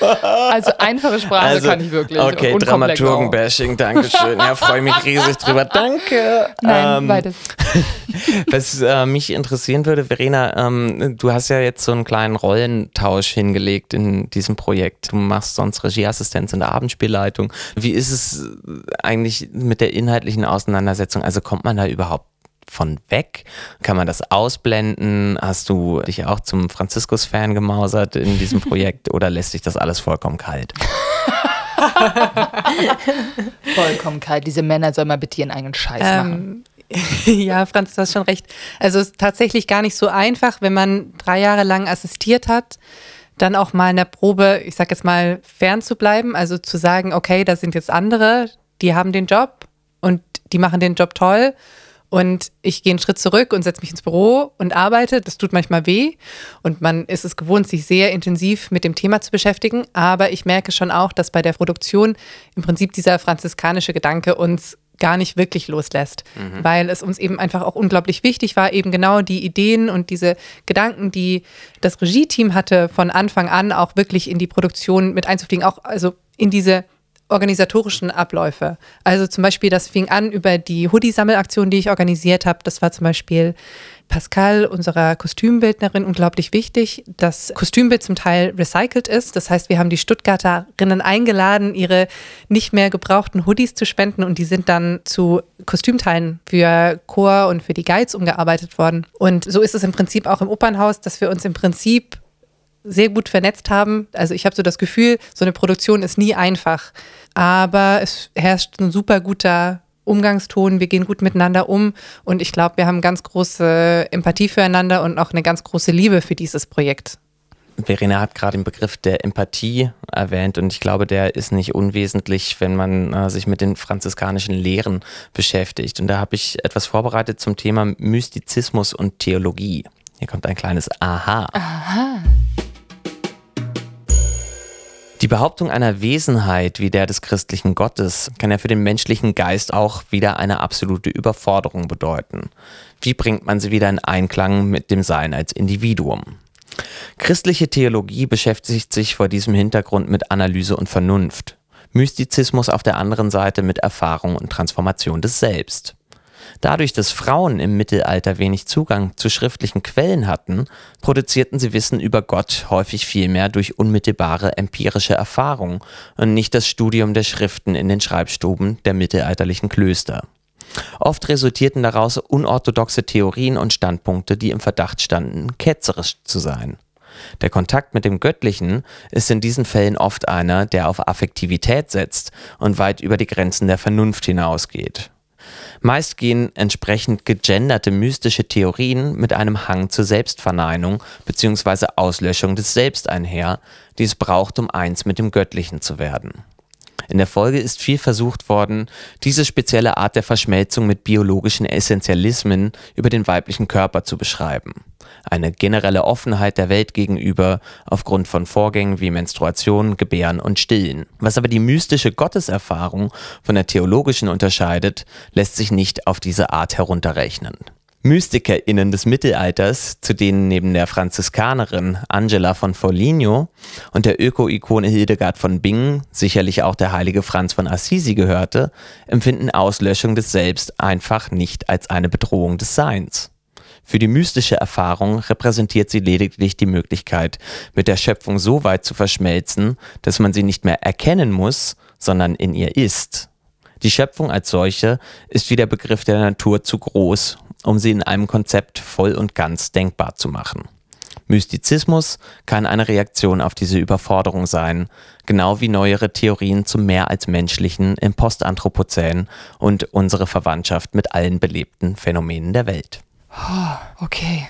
Also einfache Sprache kann ich wirklich. Okay. Dramaturgen-Bashing, Dankeschön. Ja, freue mich riesig drüber. Danke. Nein, Ähm, weiter. Was äh, mich interessieren würde, Verena, ähm, du hast ja jetzt so einen kleinen Rollentausch hingelegt in diesem Projekt. Du machst sonst Regieassistenz in der Abendspielleitung. Wie ist es eigentlich mit der inhaltlichen Auseinandersetzung? Also kommt man da überhaupt von weg? Kann man das ausblenden? Hast du dich auch zum Franziskus-Fan gemausert in diesem Projekt oder lässt sich das alles vollkommen kalt? Vollkommen kalt. Diese Männer sollen mal bitte ihren eigenen Scheiß machen. Ähm, ja, Franz, du hast schon recht. Also es ist tatsächlich gar nicht so einfach, wenn man drei Jahre lang assistiert hat, dann auch mal in der Probe, ich sag jetzt mal, fern zu bleiben. Also zu sagen, okay, da sind jetzt andere, die haben den Job und die machen den Job toll. Und ich gehe einen Schritt zurück und setze mich ins Büro und arbeite. Das tut manchmal weh. Und man ist es gewohnt, sich sehr intensiv mit dem Thema zu beschäftigen. Aber ich merke schon auch, dass bei der Produktion im Prinzip dieser franziskanische Gedanke uns gar nicht wirklich loslässt, weil es uns eben einfach auch unglaublich wichtig war, eben genau die Ideen und diese Gedanken, die das Regie-Team hatte, von Anfang an auch wirklich in die Produktion mit einzufliegen, auch also in diese organisatorischen Abläufe. Also zum Beispiel, das fing an über die Hoodie-Sammelaktion, die ich organisiert habe. Das war zum Beispiel Pascal, unserer Kostümbildnerin, unglaublich wichtig, dass Kostümbild zum Teil recycelt ist. Das heißt, wir haben die Stuttgarterinnen eingeladen, ihre nicht mehr gebrauchten Hoodies zu spenden und die sind dann zu Kostümteilen für Chor und für die Guides umgearbeitet worden. Und so ist es im Prinzip auch im Opernhaus, dass wir uns im Prinzip sehr gut vernetzt haben. Also ich habe so das Gefühl, so eine Produktion ist nie einfach, aber es herrscht ein super guter Umgangston, wir gehen gut miteinander um und ich glaube, wir haben ganz große Empathie füreinander und auch eine ganz große Liebe für dieses Projekt. Verena hat gerade den Begriff der Empathie erwähnt und ich glaube, der ist nicht unwesentlich, wenn man äh, sich mit den franziskanischen Lehren beschäftigt. Und da habe ich etwas vorbereitet zum Thema Mystizismus und Theologie. Hier kommt ein kleines Aha. Die Behauptung einer Wesenheit wie der des christlichen Gottes kann ja für den menschlichen Geist auch wieder eine absolute Überforderung bedeuten. Wie bringt man sie wieder in Einklang mit dem Sein als Individuum? Christliche Theologie beschäftigt sich vor diesem Hintergrund mit Analyse und Vernunft. Mystizismus auf der anderen Seite mit Erfahrung und Transformation des Selbst. Dadurch, dass Frauen im Mittelalter wenig Zugang zu schriftlichen Quellen hatten, produzierten sie Wissen über Gott häufig vielmehr durch unmittelbare empirische Erfahrung und nicht das Studium der Schriften in den Schreibstuben der mittelalterlichen Klöster. Oft resultierten daraus unorthodoxe Theorien und Standpunkte, die im Verdacht standen, ketzerisch zu sein. Der Kontakt mit dem Göttlichen ist in diesen Fällen oft einer, der auf Affektivität setzt und weit über die Grenzen der Vernunft hinausgeht. Meist gehen entsprechend gegenderte mystische Theorien mit einem Hang zur Selbstverneinung bzw. Auslöschung des Selbst einher, die es braucht, um eins mit dem Göttlichen zu werden. In der Folge ist viel versucht worden, diese spezielle Art der Verschmelzung mit biologischen Essentialismen über den weiblichen Körper zu beschreiben. Eine generelle Offenheit der Welt gegenüber aufgrund von Vorgängen wie Menstruation, Gebären und Stillen. Was aber die mystische Gotteserfahrung von der theologischen unterscheidet, lässt sich nicht auf diese Art herunterrechnen. MystikerInnen des Mittelalters, zu denen neben der Franziskanerin Angela von Foligno und der Öko-Ikone Hildegard von Bingen sicherlich auch der heilige Franz von Assisi gehörte, empfinden Auslöschung des Selbst einfach nicht als eine Bedrohung des Seins. Für die mystische Erfahrung repräsentiert sie lediglich die Möglichkeit, mit der Schöpfung so weit zu verschmelzen, dass man sie nicht mehr erkennen muss, sondern in ihr ist. Die Schöpfung als solche ist wie der Begriff der Natur zu groß, um sie in einem Konzept voll und ganz denkbar zu machen. Mystizismus kann eine Reaktion auf diese Überforderung sein, genau wie neuere Theorien zum mehr als menschlichen im Postanthropozän und unsere Verwandtschaft mit allen belebten Phänomenen der Welt. Oh, okay.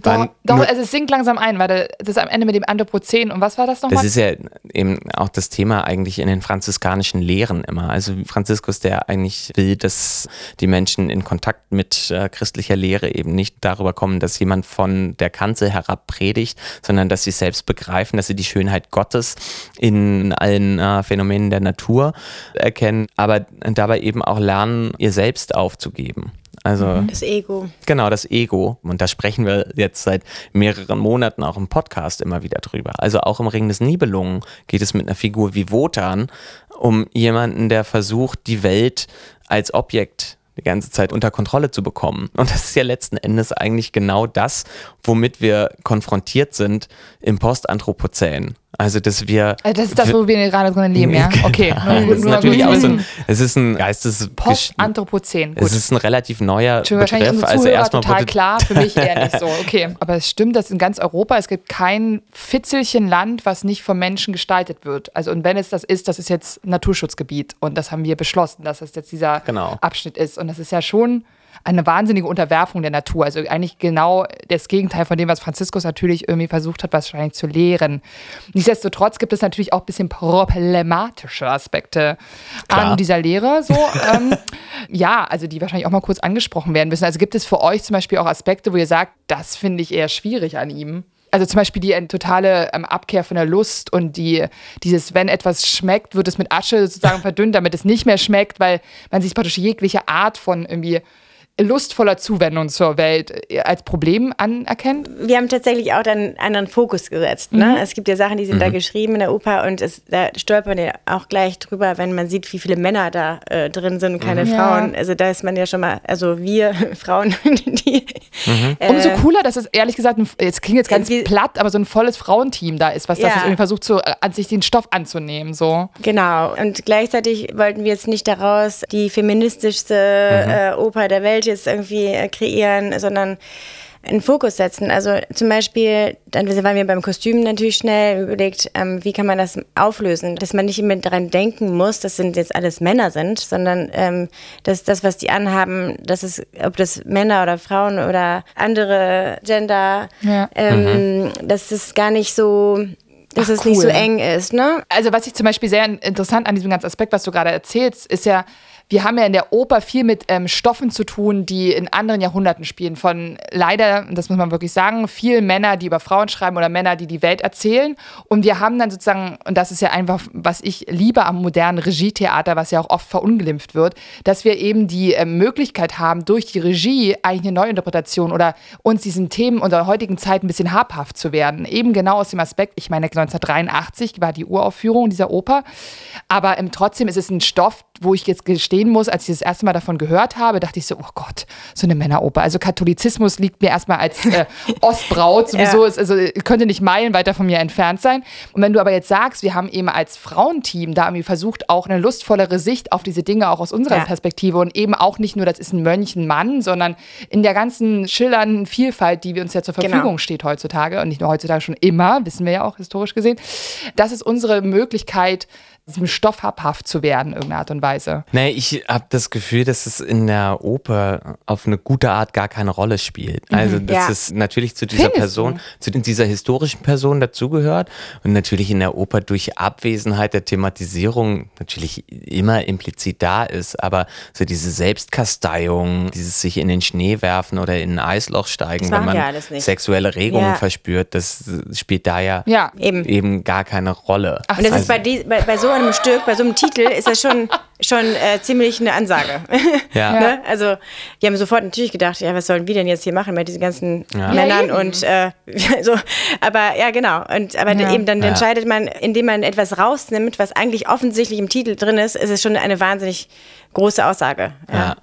Doch, doch, also es sinkt langsam ein, weil das ist am Ende mit dem Anthropozän. Und was war das nochmal? Das ist ja eben auch das Thema eigentlich in den franziskanischen Lehren immer. Also Franziskus, der eigentlich will, dass die Menschen in Kontakt mit äh, christlicher Lehre eben nicht darüber kommen, dass jemand von der Kanzel herab predigt, sondern dass sie selbst begreifen, dass sie die Schönheit Gottes in allen äh, Phänomenen der Natur erkennen, aber dabei eben auch lernen, ihr selbst aufzugeben. Also mhm. das Ego. Genau, das Ego. Und da sprechen wir jetzt seit mehreren Monaten auch im Podcast immer wieder drüber. Also auch im Ring des Nibelungen geht es mit einer Figur wie Wotan um jemanden, der versucht, die Welt als Objekt die ganze Zeit unter Kontrolle zu bekommen. Und das ist ja letzten Endes eigentlich genau das, womit wir konfrontiert sind im Postanthropozän. Also, dass wir. Also das ist das, wo wir gerade drin leben, ja? Okay. Nur, das ist natürlich auch so ein, es ist ein Geistes. Postanthropozän. Es ist ein relativ neuer Begriff. Wahrscheinlich also erstmal total klar, für mich eher nicht so. Okay. Aber es stimmt, dass in ganz Europa, es gibt kein Fitzelchen Land, was nicht vom Menschen gestaltet wird. Also, und wenn es das ist, das ist jetzt Naturschutzgebiet. Und das haben wir beschlossen, dass das jetzt dieser genau. Abschnitt ist. Und das ist ja schon eine wahnsinnige Unterwerfung der Natur. Also eigentlich genau das Gegenteil von dem, was Franziskus natürlich irgendwie versucht hat, wahrscheinlich zu lehren. Nichtsdestotrotz gibt es natürlich auch ein bisschen problematische Aspekte Klar. an dieser Lehre. So, ähm, ja, also die wahrscheinlich auch mal kurz angesprochen werden müssen. Also gibt es für euch zum Beispiel auch Aspekte, wo ihr sagt, das finde ich eher schwierig an ihm? Also zum Beispiel die totale ähm, Abkehr von der Lust und die, dieses, wenn etwas schmeckt, wird es mit Asche sozusagen verdünnt, damit es nicht mehr schmeckt, weil man sich praktisch jegliche Art von irgendwie lustvoller Zuwendung zur Welt äh, als Problem anerkennt? Wir haben tatsächlich auch dann einen anderen Fokus gesetzt. Ne? Mhm. Es gibt ja Sachen, die sind mhm. da geschrieben in der Oper und es, da stolpert man ja auch gleich drüber, wenn man sieht, wie viele Männer da äh, drin sind und keine mhm. Frauen. Also da ist man ja schon mal, also wir Frauen, die. Mhm. Äh, Umso cooler, dass es ehrlich gesagt, es klingt jetzt ganz wie, platt, aber so ein volles Frauenteam da ist, was ja. das irgendwie versucht, so, äh, an sich den Stoff anzunehmen. So. Genau. Und gleichzeitig wollten wir jetzt nicht daraus die feministischste mhm. äh, Oper der Welt jetzt irgendwie äh, kreieren, sondern einen Fokus setzen. Also zum Beispiel, dann waren wir beim Kostüm natürlich schnell überlegt, ähm, wie kann man das auflösen, dass man nicht immer daran denken muss, dass sind jetzt alles Männer sind, sondern ähm, dass das, was die anhaben, dass es, ob das Männer oder Frauen oder andere Gender, ja. ähm, mhm. dass es gar nicht so dass Ach, es cool. nicht so eng ist, ne? Also was ich zum Beispiel sehr interessant an diesem ganzen Aspekt, was du gerade erzählst, ist ja, wir haben ja in der Oper viel mit ähm, Stoffen zu tun, die in anderen Jahrhunderten spielen. Von leider, das muss man wirklich sagen, vielen Männer, die über Frauen schreiben oder Männer, die die Welt erzählen. Und wir haben dann sozusagen, und das ist ja einfach, was ich liebe am modernen Regietheater, was ja auch oft verunglimpft wird, dass wir eben die äh, Möglichkeit haben, durch die Regie eigentlich eine Neuinterpretation oder uns diesen Themen unserer heutigen Zeit ein bisschen habhaft zu werden. Eben genau aus dem Aspekt, ich meine, 1983 war die Uraufführung dieser Oper, aber ähm, trotzdem ist es ein Stoff, wo ich jetzt gestehen muss, als ich das erste Mal davon gehört habe, dachte ich so, oh Gott, so eine Männeroper. Also Katholizismus liegt mir erstmal als äh, Ostbraut sowieso, ja. ist, also könnte nicht meilenweit von mir entfernt sein. Und wenn du aber jetzt sagst, wir haben eben als Frauenteam da irgendwie versucht, auch eine lustvollere Sicht auf diese Dinge auch aus unserer ja. Perspektive und eben auch nicht nur, das ist ein Mönch, ein Mann, sondern in der ganzen schillernden Vielfalt, die wir uns ja zur genau. Verfügung genau. steht heutzutage und nicht nur heutzutage schon immer, wissen wir ja auch historisch gesehen. Das ist unsere Möglichkeit, diesem Stoff habhaft zu werden, in irgendeiner Art und Weise. Nee, ich habe das Gefühl, dass es in der Oper auf eine gute Art gar keine Rolle spielt. Mhm. Also, dass ja. es natürlich zu dieser Findest Person, du? zu dieser historischen Person dazugehört und natürlich in der Oper durch Abwesenheit der Thematisierung natürlich immer implizit da ist, aber so diese Selbstkasteiung, dieses sich in den Schnee werfen oder in ein Eisloch steigen, wenn man sexuelle Regungen Ja. verspürt, das spielt da ja, Ja. Eben. eben gar keine Rolle. Ach, Und das Also- ist bei, die, bei, bei so einem Stück, bei so einem Titel, ist das schon, schon äh, ziemlich eine Ansage. Ja. ne? Also, die haben sofort natürlich gedacht, ja, was sollen wir denn jetzt hier machen mit diesen ganzen Ja. Männern Ja, und äh, so. Aber ja, genau. Und aber Ja. eben dann Ja. entscheidet man, indem man etwas rausnimmt, was eigentlich offensichtlich im Titel drin ist, ist es schon eine wahnsinnig große Aussage. Ja.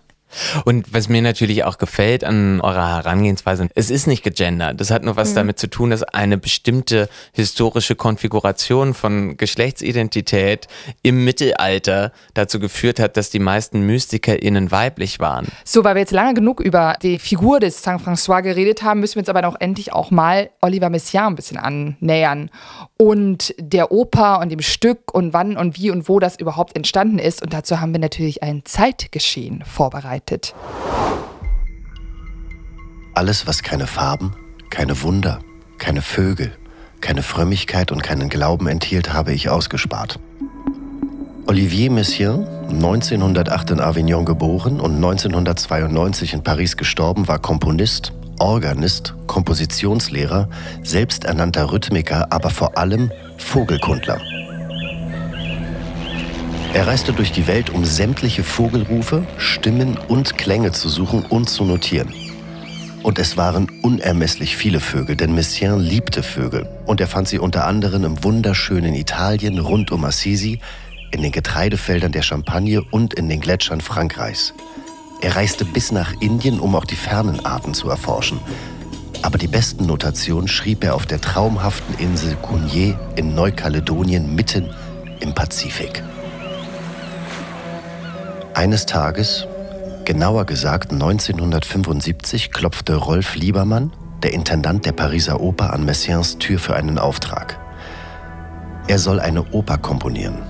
Und was mir natürlich auch gefällt an eurer Herangehensweise, es ist nicht gegendert. Das hat nur was damit zu tun, dass eine bestimmte historische Konfiguration von Geschlechtsidentität im Mittelalter dazu geführt hat, dass die meisten MystikerInnen weiblich waren. So, weil wir jetzt lange genug über die Figur des Saint François geredet haben, müssen wir uns aber auch endlich auch mal Oliver Messiaen ein bisschen annähern. Und der Oper und dem Stück und wann und wie und wo das überhaupt entstanden ist. Und dazu haben wir natürlich ein Zeitgeschehen vorbereitet. Alles, was keine Farben, keine Wunder, keine Vögel, keine Frömmigkeit und keinen Glauben enthielt, habe ich ausgespart. Olivier Messiaen, 1908 in Avignon geboren und 1992 in Paris gestorben, war Komponist, Organist, Kompositionslehrer, selbsternannter Rhythmiker, aber vor allem Vogelkundler. Er reiste durch die Welt, um sämtliche Vogelrufe, Stimmen und Klänge zu suchen und zu notieren. Und es waren unermesslich viele Vögel, denn Messiaen liebte Vögel. Und er fand sie unter anderem im wunderschönen Italien rund um Assisi, in den Getreidefeldern der Champagne und in den Gletschern Frankreichs. Er reiste bis nach Indien, um auch die fernen Arten zu erforschen. Aber die besten Notationen schrieb er auf der traumhaften Insel Cunier in Neukaledonien mitten im Pazifik. Eines Tages, genauer gesagt 1975, klopfte Rolf Liebermann, der Intendant der Pariser Oper, an Messiaens Tür für einen Auftrag. Er soll eine Oper komponieren.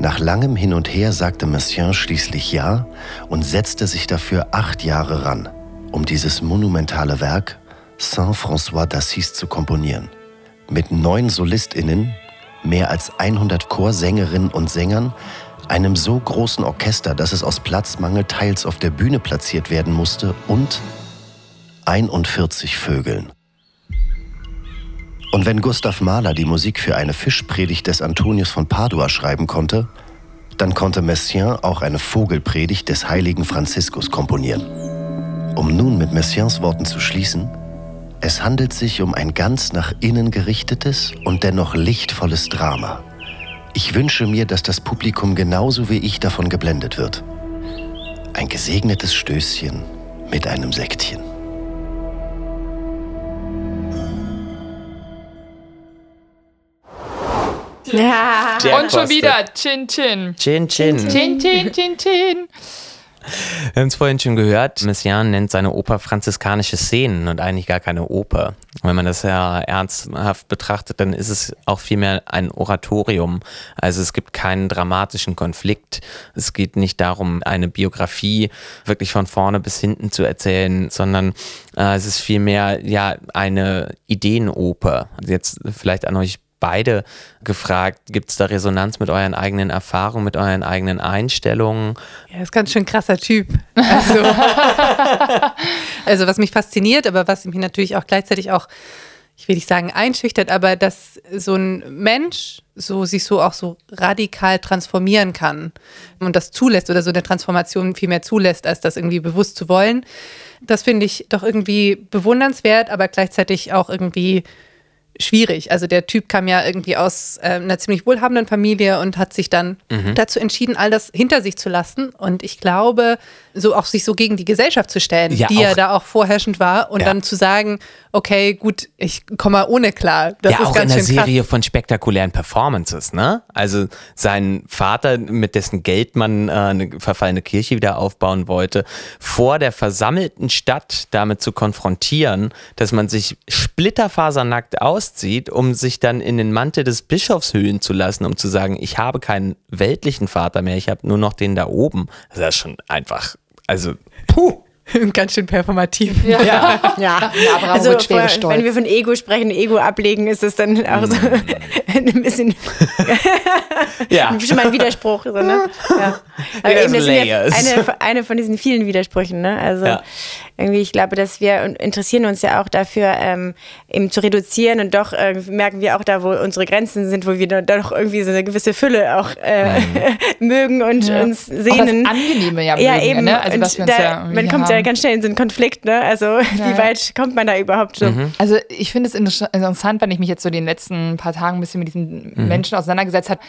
Nach langem Hin und Her sagte Messiaen schließlich Ja und setzte sich dafür acht Jahre ran, um dieses monumentale Werk Saint-François d'Assise zu komponieren. Mit neun SolistInnen, mehr als 100 Chorsängerinnen und Sängern, einem so großen Orchester, dass es aus Platzmangel teils auf der Bühne platziert werden musste und 41 Vögeln. Und wenn Gustav Mahler die Musik für eine Fischpredigt des Antonius von Padua schreiben konnte, dann konnte Messiaen auch eine Vogelpredigt des heiligen Franziskus komponieren. Um nun mit Messiaens Worten zu schließen, es handelt sich um ein ganz nach innen gerichtetes und dennoch lichtvolles Drama. Ich wünsche mir, dass das Publikum genauso wie ich davon geblendet wird. Ein gesegnetes Stößchen mit einem Sektchen. Ja. Der und schon wieder Chin Chin. Chin Chin. Chin Chin Chin Chin. Wir haben es vorhin schon gehört, Messiaen nennt seine Oper franziskanische Szenen und eigentlich gar keine Oper. Wenn man das ja ernsthaft betrachtet, dann ist es auch vielmehr ein Oratorium. Also es gibt keinen dramatischen Konflikt. Es geht nicht darum, eine Biografie wirklich von vorne bis hinten zu erzählen, sondern äh, es ist vielmehr ja eine Ideenoper. Jetzt vielleicht an euch beide gefragt, gibt es da Resonanz mit euren eigenen Erfahrungen, mit euren eigenen Einstellungen? Er ist ganz schön krasser Typ. Also, also was mich fasziniert, aber was mich natürlich auch gleichzeitig auch, ich will nicht sagen einschüchtert, aber dass so ein Mensch so sich so auch so radikal transformieren kann und das zulässt oder so eine Transformation viel mehr zulässt, als das irgendwie bewusst zu wollen. Das finde ich doch irgendwie bewundernswert, aber gleichzeitig auch irgendwie schwierig. Also der Typ kam ja irgendwie aus äh, einer ziemlich wohlhabenden Familie und hat sich dann dazu entschieden, all das hinter sich zu lassen. Und ich glaube, so auch sich so gegen die Gesellschaft zu stellen, Ja, die ja da auch vorherrschend war und Ja. dann zu sagen, okay, gut, ich komme mal ohne klar. Das ja, ist auch ganz in einer schön krass. Serie von spektakulären Performances, ne? Also sein Vater, mit dessen Geld man äh, eine verfallene Kirche wieder aufbauen wollte, vor der versammelten Stadt damit zu konfrontieren, dass man sich splitterfasernackt auszieht, um sich dann in den Mantel des Bischofs hüllen zu lassen, um zu sagen, ich habe keinen weltlichen Vater mehr, ich habe nur noch den da oben. Das ist schon einfach, also, puh. Ganz schön performativ. Ja. ja. Ja, aber also mit schwere vor, Stolz. wenn wir von Ego sprechen, Ego ablegen, ist es dann auch so ein bisschen Ja. schon mal ein Widerspruch. So, ne? ja. Aber Ja, eben, das sind ja eine, eine von diesen vielen Widersprüchen. Ne? Also Ja. Irgendwie, ich glaube, dass wir interessieren uns ja auch dafür, ähm, eben zu reduzieren und doch äh, merken wir auch da, wo unsere Grenzen sind, wo wir dann doch irgendwie so eine gewisse Fülle auch äh, mögen und uns Auch das sehnen. Angenehme ja, Ja, mögen, eben. Ne? Also, und was wir uns da, ja irgendwie man kommt ja haben. ganz schnell in so einen Konflikt, ne? Also, wie ja. weit kommt man da überhaupt so? Also ich finde es inter- interessant, wenn ich mich jetzt so den letzten paar Tagen ein bisschen mit diesen Menschen auseinandergesetzt habe,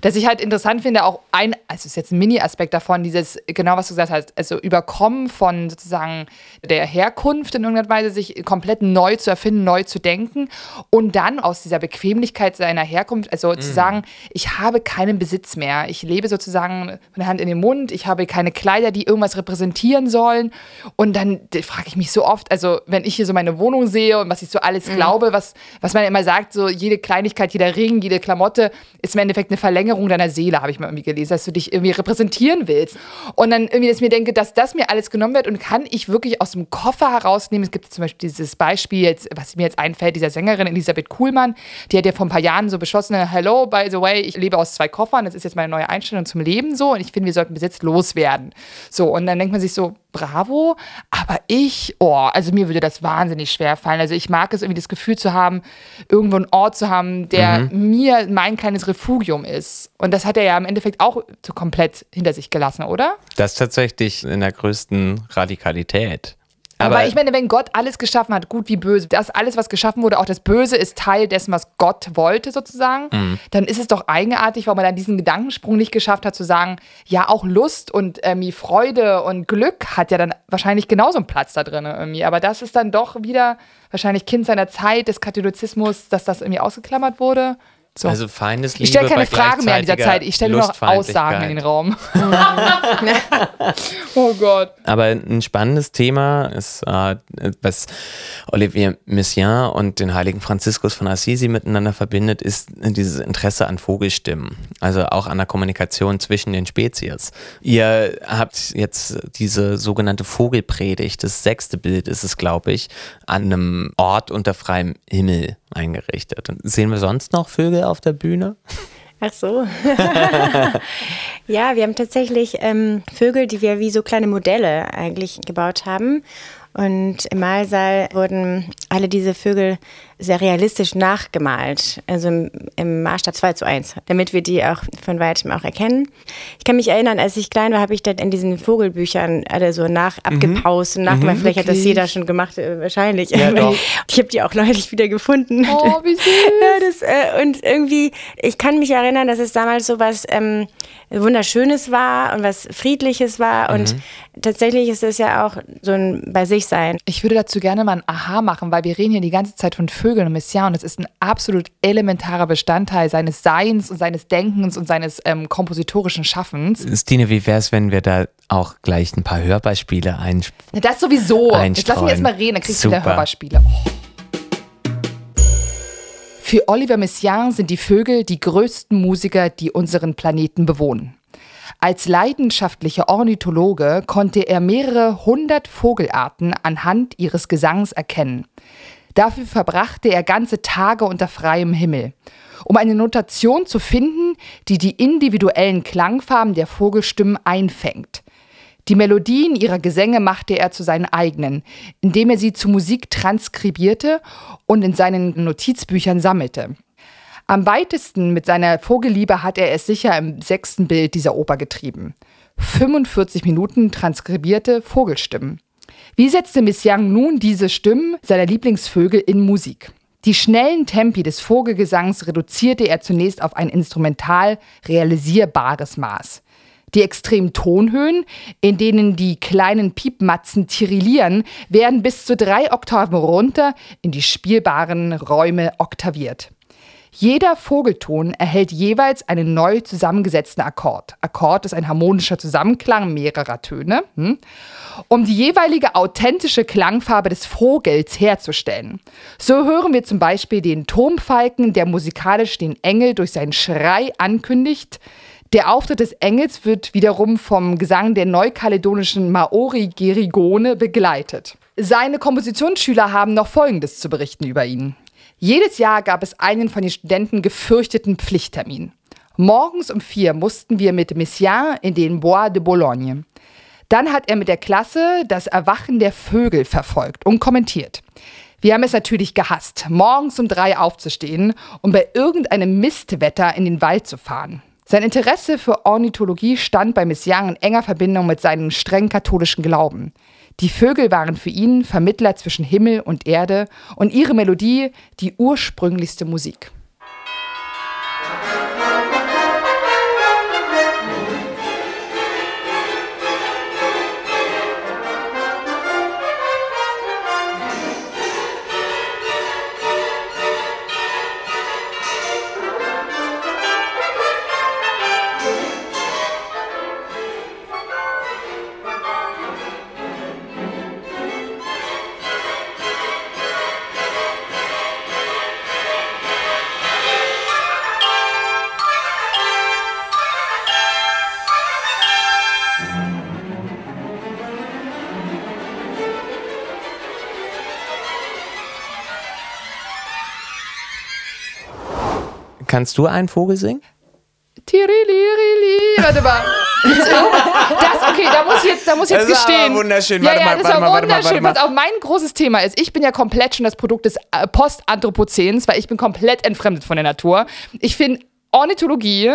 dass ich halt interessant finde, auch ein, also es ist jetzt ein Mini-Aspekt davon, dieses, genau was du gesagt hast, also Überkommen von sozusagen der Herkunft in irgendeiner Weise, sich komplett neu zu erfinden, neu zu denken und dann aus dieser Bequemlichkeit seiner Herkunft, also zu sagen, ich habe keinen Besitz mehr, ich lebe sozusagen von der Hand in den Mund, ich habe keine Kleider, die irgendwas repräsentieren sollen. Und dann frage ich mich so oft, also wenn ich hier so meine Wohnung sehe und was ich so alles glaube, was, was man immer sagt, so jede Kleinigkeit, jeder Ring, jede Klamotte ist im Endeffekt eine Verlängerung deiner Seele, habe ich mal irgendwie gelesen, dass du dich irgendwie repräsentieren willst. Und dann irgendwie, dass ich mir denke, dass das mir alles genommen wird und kann ich wirklich aus dem Koffer herausnehmen. Es gibt zum Beispiel dieses Beispiel, jetzt, was mir jetzt einfällt, dieser Sängerin Elisabeth Kuhlmann, die hat ja vor ein paar Jahren so beschlossen, hello, by the way, ich lebe aus zwei Koffern, das ist jetzt meine neue Einstellung zum Leben so und ich finde, wir sollten Besitz loswerden. So, und dann denkt man sich so, bravo, aber ich, oh, also mir würde das wahnsinnig schwer fallen. Also ich mag es irgendwie das Gefühl zu haben, irgendwo einen Ort zu haben, der mir mein kleines Refugium ist. Und das hat er ja im Endeffekt auch so komplett hinter sich gelassen, oder? Das tatsächlich in der größten Radikalität. Aber, ich meine, wenn Gott alles geschaffen hat, gut wie böse, das alles, was geschaffen wurde, auch das Böse ist Teil dessen, was Gott wollte sozusagen, dann ist es doch eigenartig, warum man dann diesen Gedankensprung nicht geschafft hat, zu sagen, ja, auch Lust und irgendwie Freude und Glück hat ja dann wahrscheinlich genauso einen Platz da drin irgendwie. Aber das ist dann doch wieder wahrscheinlich Kind seiner Zeit des Katholizismus, dass das irgendwie ausgeklammert wurde. So. also Feindesliebe ich stelle keine Fragen mehr in dieser Zeit, ich stelle nur noch Aussagen in den. Raum. oh Gott. Aber ein spannendes Thema ist, äh, was Olivier Messiaen und den heiligen Franziskus von Assisi miteinander verbindet, ist dieses Interesse an Vogelstimmen. Also auch an der Kommunikation zwischen den Spezies. Ihr habt jetzt diese sogenannte Vogelpredigt, das sechste Bild ist es, glaube ich, an einem Ort unter freiem Himmel eingerichtet. Sehen wir sonst noch Vögel auf der Bühne? Ach so. ja, wir haben tatsächlich ähm, Vögel, die wir wie so kleine Modelle eigentlich gebaut haben. Und im Malsaal wurden alle diese Vögel sehr realistisch nachgemalt, also im, im Maßstab 2 zu 1, damit wir die auch von weitem auch erkennen. Ich kann mich erinnern, als ich klein war, habe ich dann in diesen Vogelbüchern alle so nach abgepaust und nachgemalt. Vielleicht hat das Wirklich? jeder schon gemacht, äh, wahrscheinlich. Ja, doch. Ich habe die auch neulich wieder gefunden. Oh, wie süß. Ja, das, äh, und irgendwie, ich kann mich erinnern, dass es damals so was ähm, Wunderschönes war und was Friedliches war. Und tatsächlich ist es ja auch so ein bei sich sein. Ich würde dazu gerne mal ein Aha machen, weil wir reden hier die ganze Zeit von Vögeln und Messiaen und es ist ein absolut elementarer Bestandteil seines Seins und seines Denkens und seines ähm, kompositorischen Schaffens. Stine, wie wäre es, wenn wir da auch gleich ein paar Hörbeispiele einspielen? Das sowieso. Jetzt lass mich jetzt mal reden, dann kriegst du wieder Super. Hörbeispiele. Oh. Für Oliver Messiaen sind die Vögel die größten Musiker, die unseren Planeten bewohnen. Als leidenschaftlicher Ornithologe konnte er mehrere hundert Vogelarten anhand ihres Gesangs erkennen. Dafür verbrachte er ganze Tage unter freiem Himmel, um eine Notation zu finden, die die individuellen Klangfarben der Vogelstimmen einfängt. Die Melodien ihrer Gesänge machte er zu seinen eigenen, indem er sie zu Musik transkribierte und in seinen Notizbüchern sammelte. Am weitesten mit seiner Vogelliebe hat er es sicher im sechsten Bild dieser Oper getrieben. 45 Minuten transkribierte Vogelstimmen. Wie setzte Messiaen nun diese Stimmen seiner Lieblingsvögel in Musik? Die schnellen Tempi des Vogelgesangs reduzierte er zunächst auf ein instrumental realisierbares Maß. Die extremen Tonhöhen, in denen die kleinen Piepmatzen tirillieren, werden bis zu drei Oktaven runter in die spielbaren Räume oktaviert. Jeder Vogelton erhält jeweils einen neu zusammengesetzten Akkord. Akkord ist ein harmonischer Zusammenklang mehrerer Töne, hm? um die jeweilige authentische Klangfarbe des Vogels herzustellen. So hören wir zum Beispiel den Turmfalken, der musikalisch den Engel durch seinen Schrei ankündigt. Der Auftritt des Engels wird wiederum vom Gesang der neukaledonischen Maori Gerigone begleitet. Seine Kompositionsschüler haben noch Folgendes zu berichten über ihn. Jedes Jahr gab es einen von den Studenten gefürchteten Pflichttermin. Morgens um vier mussten wir mit Messiaen in den Bois de Boulogne. Dann hat er mit der Klasse das Erwachen der Vögel verfolgt und kommentiert. Wir haben es natürlich gehasst, morgens um drei aufzustehen und bei irgendeinem Mistwetter in den Wald zu fahren. Sein Interesse für Ornithologie stand bei Messiaen in enger Verbindung mit seinem streng katholischen Glauben. Die Vögel waren für ihn Vermittler zwischen Himmel und Erde und ihre Melodie die ursprünglichste Musik. Kannst du einen Vogel singen? Tirilirili. Warte mal. Das, okay, da muss ich jetzt, da muss ich jetzt Das gestehen. wunderschön. Ja, Warte ja, mal, das warte war mal, warte mal, wunderschön. warte Pass auf, mein großes Thema ist, ich bin ja komplett schon das Produkt des äh, Postanthropozäns, weil ich bin komplett entfremdet von der Natur. Ich finde Ornithologie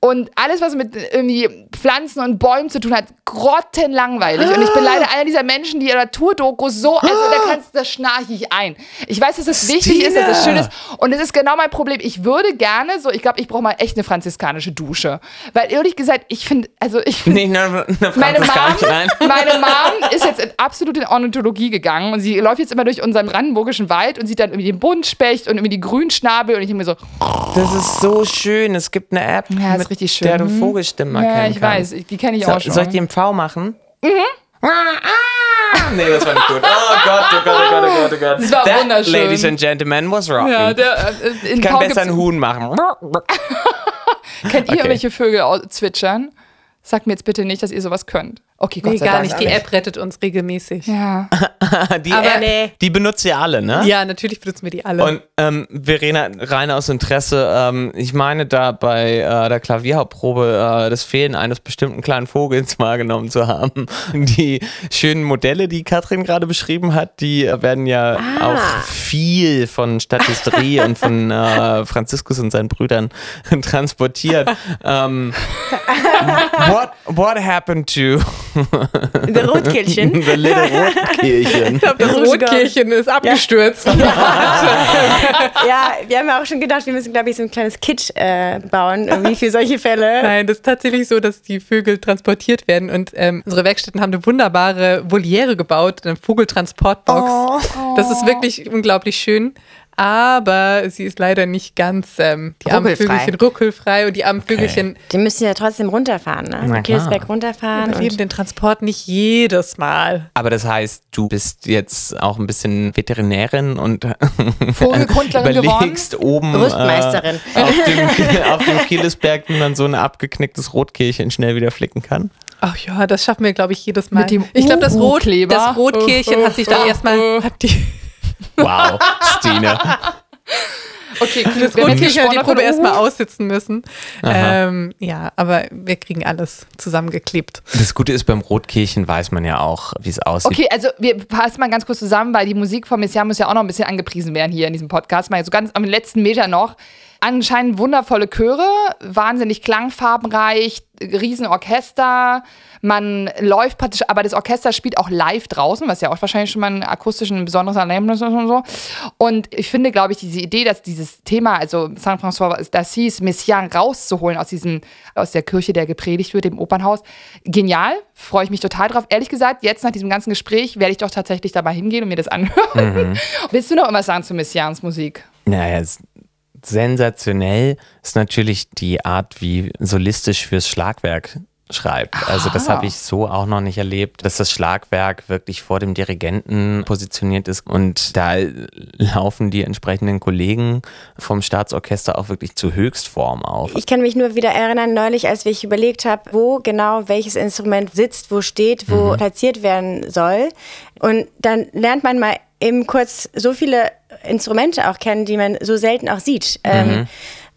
und alles, was mit irgendwie Pflanzen und Bäumen zu tun hat, grottenlangweilig. Und ich bin leider einer dieser Menschen, die ihre Naturdokus so, also da kannst da schnarche ich ein. Ich weiß, dass es wichtig ist, dass es schön ist. Und es ist genau mein Problem. Ich würde gerne so, ich glaube, ich brauche mal echt eine franziskanische Dusche. Weil ehrlich gesagt, ich finde, also ich finde. Eine Meine Mom, meine Mom ist jetzt in- absolut in Ornithologie gegangen und sie läuft jetzt immer durch unseren brandenburgischen Wald und sieht dann irgendwie den Buntspecht und irgendwie die Grünschnabel und ich denke mir so, Das ist so schön. Es gibt eine App, Ja, mit richtig schön. der du. Vogelstimmen ja, erkennen ich kannst. weiß, ich- die kenne ich So, auch schon. soll ich die im V machen? Mhm. Ah, ah. Nee, das war nicht gut. Oh Gott, oh Gott, oh Gott, oh Gott, oh Gott. Das war That, wunderschön. Ladies and Gentlemen, was rocking. ja, der, äh, in ich kann V besser einen Huhn machen. Kennt ihr Okay. irgendwelche Vögel zwitschern? Sagt mir jetzt bitte nicht, dass ihr sowas könnt. Okay, Gott Nee, sei gar Dank. nicht. Die App rettet uns regelmäßig. Ja, Ja. Die Aber App, nee. die benutzt ihr alle, ne? natürlich benutzen wir die alle. Und ähm, Verena, rein aus Interesse, ähm, ich meine da bei äh, der Klavierhauptprobe äh, das Fehlen eines bestimmten kleinen Vogels wahrgenommen zu haben. Die schönen Modelle, die Katrin gerade beschrieben hat, die werden ja auch viel von Statisterie und von äh, Franziskus und seinen Brüdern transportiert. ähm, what, what happened to The Rotkehlchen. the little Rotkirchen? das Rotkirchen ist abgestürzt. ja, wir haben ja auch schon gedacht, wir müssen, glaube ich, so ein kleines Kit äh, bauen, irgendwie für solche Fälle. Nein, das ist tatsächlich so, dass die Vögel transportiert werden. Und ähm, unsere Werkstätten haben eine wunderbare Voliere gebaut, eine Vogeltransportbox. Das ist wirklich unglaublich schön. Aber sie ist leider nicht ganz ähm, die Ruckelfrei. Vögelchen ruckelfrei und die armen Vögelchen Die müssen ja trotzdem runterfahren, ne? Na. Kielsberg runterfahren. erleben Und den Transport nicht jedes Mal. Aber das heißt, du bist jetzt auch ein bisschen Veterinärin und Vogelkundlerin geworden? überlegst oben Rüstmeisterin. Äh, auf, dem, auf dem Kielesberg, wie man so ein abgeknicktes Rotkirchen schnell wieder flicken kann. Ach ja, das schaffen wir, glaube ich, jedes Mal. Mit dem ich glaube, das, Rot, das Rotkirchen hat sich dann erstmal, hat die, Wow, Stine. Okay, das wir Rotkirchen hat die Probe erstmal aussitzen müssen. Ähm, ja, aber wir kriegen alles zusammengeklebt. Das Gute ist, beim Rotkirchen weiß man ja auch, wie es aussieht. Okay, also wir fassen mal ganz kurz zusammen, weil die Musik von Messiaen muss ja auch noch ein bisschen angepriesen werden hier in diesem Podcast. Mal so ganz am letzten Meter noch. Anscheinend wundervolle Chöre, wahnsinnig klangfarbenreich, Riesenorchester. Man läuft praktisch, aber das Orchester spielt auch live draußen, was ja auch wahrscheinlich schon mal ein akustisch ein besonderes Erlebnis ist und so. Und ich finde, glaube ich, diese Idee, dass dieses Thema, also Saint-François d'Assise, Messiaen rauszuholen aus diesem, aus der Kirche, der gepredigt wird, dem Opernhaus, genial. Freue ich mich total drauf. Ehrlich gesagt, jetzt nach diesem ganzen Gespräch werde ich doch tatsächlich dabei hingehen und mir das anhören. Willst du noch irgendwas sagen zu Messiaens Musik? Naja, es sensationell ist natürlich die Art, wie solistisch fürs Schlagwerk schreibt. Also das habe ich so auch noch nicht erlebt, dass das Schlagwerk wirklich vor dem Dirigenten positioniert ist und da laufen die entsprechenden Kollegen vom Staatsorchester auch wirklich zu Höchstform auf. Ich kann mich nur wieder erinnern, neulich, als ich überlegt habe, wo genau welches Instrument sitzt, wo steht, wo mhm. platziert werden soll. Und dann lernt man mal eben kurz so viele Instrumente auch kennen, die man so selten auch sieht. Ähm, mhm. Ähm,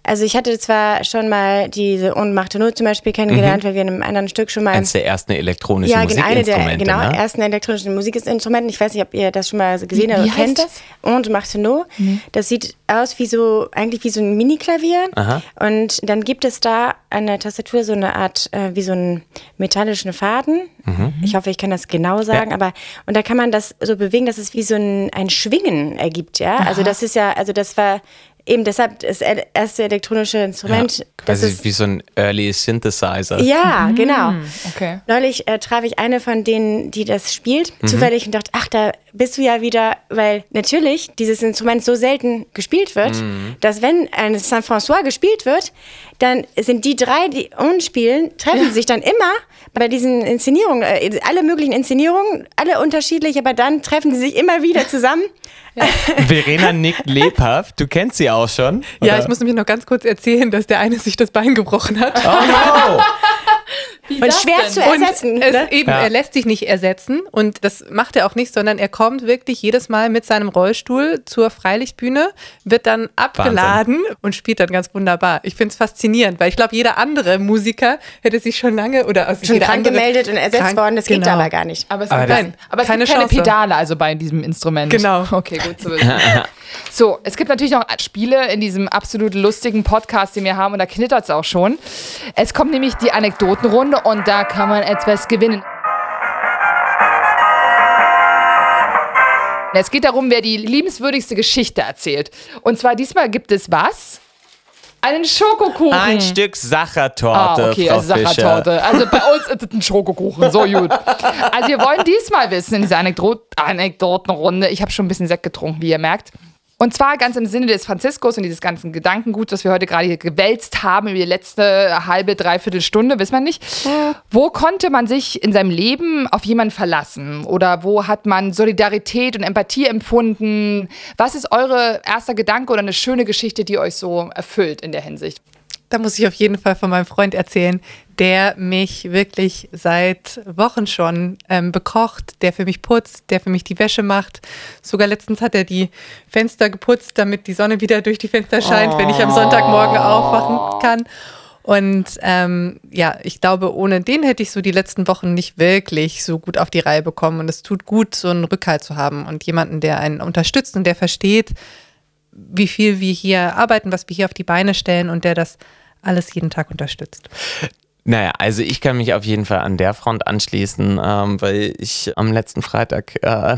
also ich hatte zwar schon mal diese Und machte Not zum Beispiel kennengelernt, mhm. weil wir in einem anderen Stück schon mal... Eines der ersten elektronischen ja, Musikinstrumente. Ja, eine der genau, ne? ersten elektronischen Musikinstrumenten. Ich weiß nicht, ob ihr das schon mal gesehen habt oder kennt. Das? Und machte Not. Mhm. Das sieht aus wie so, eigentlich wie so ein Mini-Klavier. Und dann gibt es da an der Tastatur so eine Art, äh, wie so einen metallischen Faden. Mhm. Ich hoffe, ich kann das genau sagen, ja. aber und da kann man das so bewegen, dass es wie so ein, ein Schwingen ergibt, ja. Aha. Also das ist ja, also das war Eben deshalb das erste elektronische Instrument. Ja, quasi ist, wie so ein Early Synthesizer. Ja, mhm. genau. Okay. Neulich äh, traf ich eine von denen, die das spielt, mhm. zufällig und dachte, ach, da bist du ja wieder, weil natürlich dieses Instrument so selten gespielt wird, mhm. dass wenn ein Saint-François gespielt wird, dann sind die drei, die uns spielen, treffen ja. sich dann immer bei diesen Inszenierungen, äh, alle möglichen Inszenierungen, alle unterschiedlich, aber dann treffen sie sich immer wieder zusammen. Ja. Verena nickt lebhaft. Du kennst sie auch schon. Oder? Ja, ich muss nämlich noch ganz kurz erzählen, dass der eine sich das Bein gebrochen hat. Oh no! Wie und schwer denn? zu ersetzen. Es, ne? eben, ja. Er lässt sich nicht ersetzen und das macht er auch nicht, sondern er kommt wirklich jedes Mal mit seinem Rollstuhl zur Freilichtbühne, wird dann abgeladen Wahnsinn. und spielt dann ganz wunderbar. Ich finde es faszinierend, weil ich glaube, jeder andere Musiker hätte sich schon lange oder aus schon angemeldet und ersetzt krank, worden. Das genau. geht aber gar nicht. Aber es, aber gibt, kein, aber es keine, gibt keine Pedale also bei diesem Instrument. Genau. Okay, gut zu wissen. so, es gibt natürlich noch Spiele in diesem absolut lustigen Podcast, den wir haben und da knittert es auch schon. Es kommt nämlich die Anekdotenrunde und da kann man etwas gewinnen. Es geht darum, wer die liebenswürdigste Geschichte erzählt. Und zwar diesmal gibt es was? Einen Schokokuchen. Ein Stück Sachertorte. Ah, okay, Frau also Sachertorte. Also bei uns ist es ein Schokokuchen. So gut. Also wir wollen diesmal wissen in dieser Anekdotenrunde. Ich habe schon ein bisschen Sekt getrunken, wie ihr merkt. Und zwar ganz im Sinne des Franziskus und dieses ganzen Gedankenguts, das wir heute gerade hier gewälzt haben über die letzte halbe, dreiviertel Stunde, wissen wir nicht. Wo konnte man sich in seinem Leben auf jemanden verlassen? Oder wo hat man Solidarität und Empathie empfunden? Was ist eure erster Gedanke oder eine schöne Geschichte, die euch so erfüllt in der Hinsicht? Da muss ich auf jeden Fall von meinem Freund erzählen, der mich wirklich seit Wochen schon ähm, bekocht, der für mich putzt, der für mich die Wäsche macht. Sogar letztens hat er die Fenster geputzt, damit die Sonne wieder durch die Fenster scheint, oh. wenn ich am Sonntagmorgen aufwachen kann. Und ähm, ja, ich glaube, ohne den hätte ich so die letzten Wochen nicht wirklich so gut auf die Reihe bekommen. Und es tut gut, so einen Rückhalt zu haben und jemanden, der einen unterstützt und der versteht, wie viel wir hier arbeiten, was wir hier auf die Beine stellen und der das alles jeden Tag unterstützt. Naja, also ich kann mich auf jeden Fall an der Front anschließen, ähm, weil ich am letzten Freitag äh,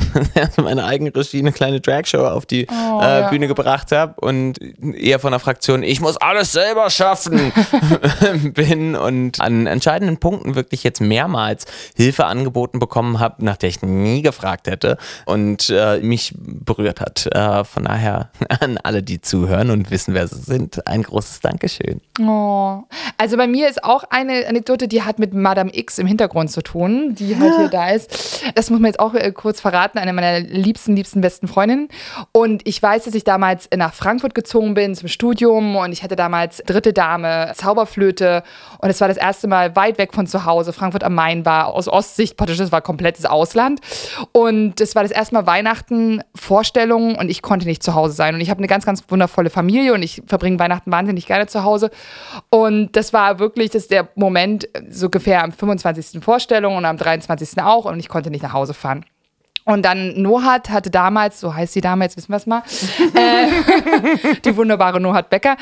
meine eigene Regie eine kleine Dragshow auf die oh, äh, ja. Bühne gebracht habe und eher von der Fraktion, ich muss alles selber schaffen, bin und an entscheidenden Punkten wirklich jetzt mehrmals Hilfe angeboten bekommen habe, nach der ich nie gefragt hätte und äh, mich berührt hat. Äh, von daher an alle, die zuhören und wissen, wer sie sind, ein großes Dankeschön. Oh. Also bei mir ist auch eine eine Anekdote, die hat mit Madame X im Hintergrund zu tun, die halt hier da ist. Das muss man jetzt auch äh, kurz verraten, eine meiner liebsten, liebsten besten Freundinnen. Und ich weiß, dass ich damals nach Frankfurt gezogen bin zum Studium und ich hatte damals dritte Dame, Zauberflöte und es war das erste Mal weit weg von zu Hause. Frankfurt am Main war aus Ostsicht praktisch, das war komplettes Ausland. Und es war das erste Mal Weihnachten, Vorstellungen und ich konnte nicht zu Hause sein. Und ich habe eine ganz, ganz wundervolle Familie und ich verbringe Weihnachten wahnsinnig gerne zu Hause. Und das war wirklich das der Moment, Moment so ungefähr am 25. Vorstellung und am 23. auch und ich konnte nicht nach Hause fahren. Und dann Nohat hatte damals, so heißt sie damals, wissen wir es mal, äh, die wunderbare Nohat Becker,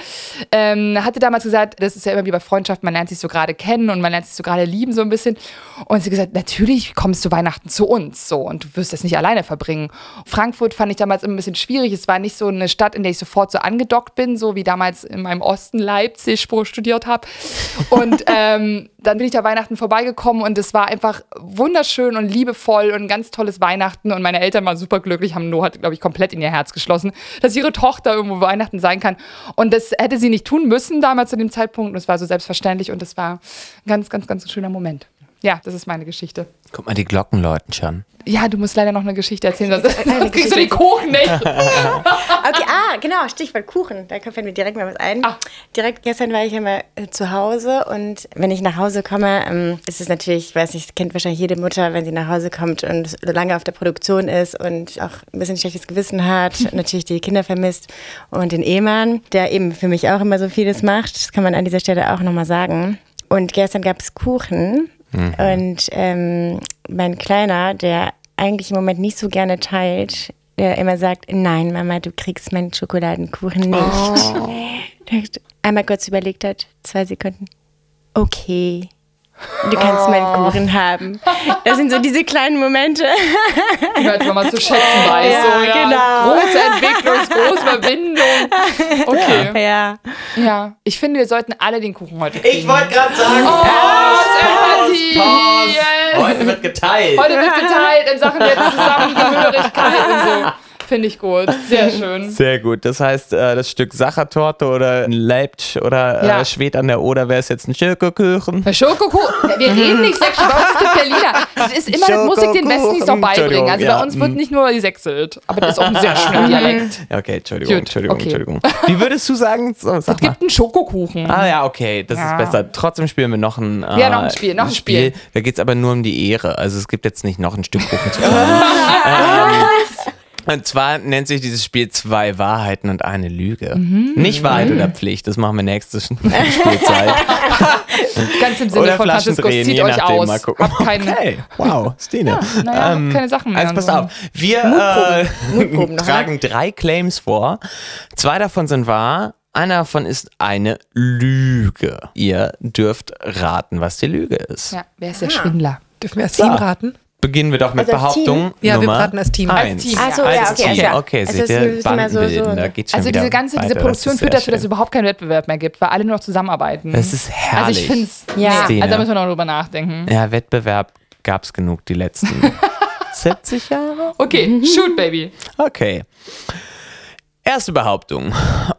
ähm, hatte damals gesagt, das ist ja immer wie bei Freundschaft, man lernt sich so gerade kennen und man lernt sich so gerade lieben so ein bisschen. Und sie gesagt, natürlich kommst du Weihnachten zu uns so und du wirst das nicht alleine verbringen. Frankfurt fand ich damals immer ein bisschen schwierig. Es war nicht so eine Stadt, in der ich sofort so angedockt bin, so wie damals in meinem Osten Leipzig, wo ich studiert habe. Und ähm, dann bin ich da Weihnachten vorbeigekommen und es war einfach wunderschön und liebevoll und ein ganz tolles Weihnachten. Weihnachten und meine Eltern waren super glücklich, haben Noah, glaube ich, komplett in ihr Herz geschlossen, dass ihre Tochter irgendwo Weihnachten sein kann. Und das hätte sie nicht tun müssen damals zu dem Zeitpunkt. Und es war so selbstverständlich und es war ein ganz, ganz, ganz schöner Moment. Ja, das ist meine Geschichte. Guck mal, die Glocken läuten schon. Ja, du musst leider noch eine Geschichte erzählen, sonst, sonst kriegst du den Geschichte. Kuchen nicht. Okay, ah, genau, Stichwort Kuchen. Da fällt mir direkt mal was ein. Ah. Direkt gestern war ich ja mal äh, zu Hause und wenn ich nach Hause komme, ähm, ist es natürlich, ich weiß nicht, kennt wahrscheinlich jede Mutter, wenn sie nach Hause kommt und so lange auf der Produktion ist und auch ein bisschen schlechtes Gewissen hat, natürlich die Kinder vermisst und den Ehemann, der eben für mich auch immer so vieles macht. Das kann man an dieser Stelle auch nochmal sagen. Und gestern gab es Kuchen und ähm, mein Kleiner, der eigentlich im Moment nicht so gerne teilt, der immer sagt, nein, Mama, du kriegst meinen Schokoladenkuchen nicht. Der Einmal kurz überlegt hat, zwei Sekunden. Okay. Du kannst meinen Kuchen haben. Das sind so diese kleinen Momente. Wenn man zu schätzen weiß. Ja, so, ja, genau. Große Entwicklung, große Überwindung. Ja. Ja, ich finde, wir sollten alle den Kuchen heute kriegen. Ich wollte gerade sagen, Sympathie. Pause. Yes. heute wird geteilt. Heute wird geteilt in Sachen der Zusammengehörigkeit und so. Finde ich gut. Sehr schön. Sehr gut. Das heißt, äh, das Stück Sachertorte oder ein Leipzig oder Ja. äh, Schwed an der Oder wäre es jetzt ein Schokokuchen. Bei Schokokuchen, wir reden nicht sächsisch, bei uns ist Berliner. Das ist immer, das muss ich den Westis auch beibringen. Also Ja, bei uns wird mm. nicht nur gesächselt, aber das ist auch ein sehr schöner Dialekt. Ja, Okay, Entschuldigung, Gut, Entschuldigung, okay. Entschuldigung. Wie würdest du sagen? So, Es gibt einen Schokokuchen. Ah ja, okay, das Ja. ist besser. Trotzdem spielen wir noch ein, äh, Ja, noch ein Spiel, noch ein Spiel. Da geht es aber nur um die Ehre. Also es gibt jetzt nicht noch ein Stück Kuchen zu teilen. ähm, und zwar nennt sich dieses Spiel zwei Wahrheiten und eine Lüge. Mhm. Nicht Wahrheit oder Pflicht, das machen wir nächste Spielzeit. Ganz im Sinne oder von drehen, zieht je euch nachdem. aus. Mal gucken. Habt keinen, Okay, wow, Stine. naja, habt keine Sachen mehr. Also pass So. auf, wir äh, Mutproben noch, tragen drei Claims vor. Zwei davon sind wahr, einer davon ist eine Lüge. Ihr dürft raten, was die Lüge ist. Ja, wer ist der Schwindler? Dürfen wir als Team raten? Beginnen wir doch mit Also? Behauptung Ja, wir Nummer raten als Team. Als Team, Ach so, Als ja, okay. Team. also- okay, also seht es ihr, wir so- so- da geht's schon Also diese ganze diese. Produktion führt dazu, dass es überhaupt keinen Wettbewerb mehr gibt, weil alle nur noch zusammenarbeiten. Das ist herrlich. Also ich finde es, Ja. ja, Stine. also da müssen wir noch drüber nachdenken. Ja, Wettbewerb gab es genug die letzten 70 Jahre. Okay, shoot, Baby. Okay. Erste Behauptung.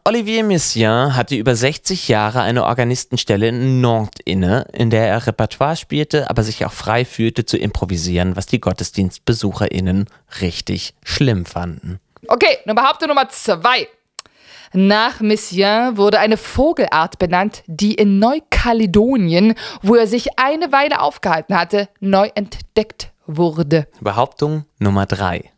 Olivier Messiaen hatte über 60 Jahre eine Organistenstelle in Nantes inne, in der er Repertoire spielte, aber sich auch frei fühlte zu improvisieren, was die GottesdienstbesucherInnen richtig schlimm fanden. Okay, nun Behauptung Nummer zwei. Nach Messiaen wurde eine Vogelart benannt, die in Neukaledonien, wo er sich eine Weile aufgehalten hatte, neu entdeckt wurde. Behauptung Nummer drei.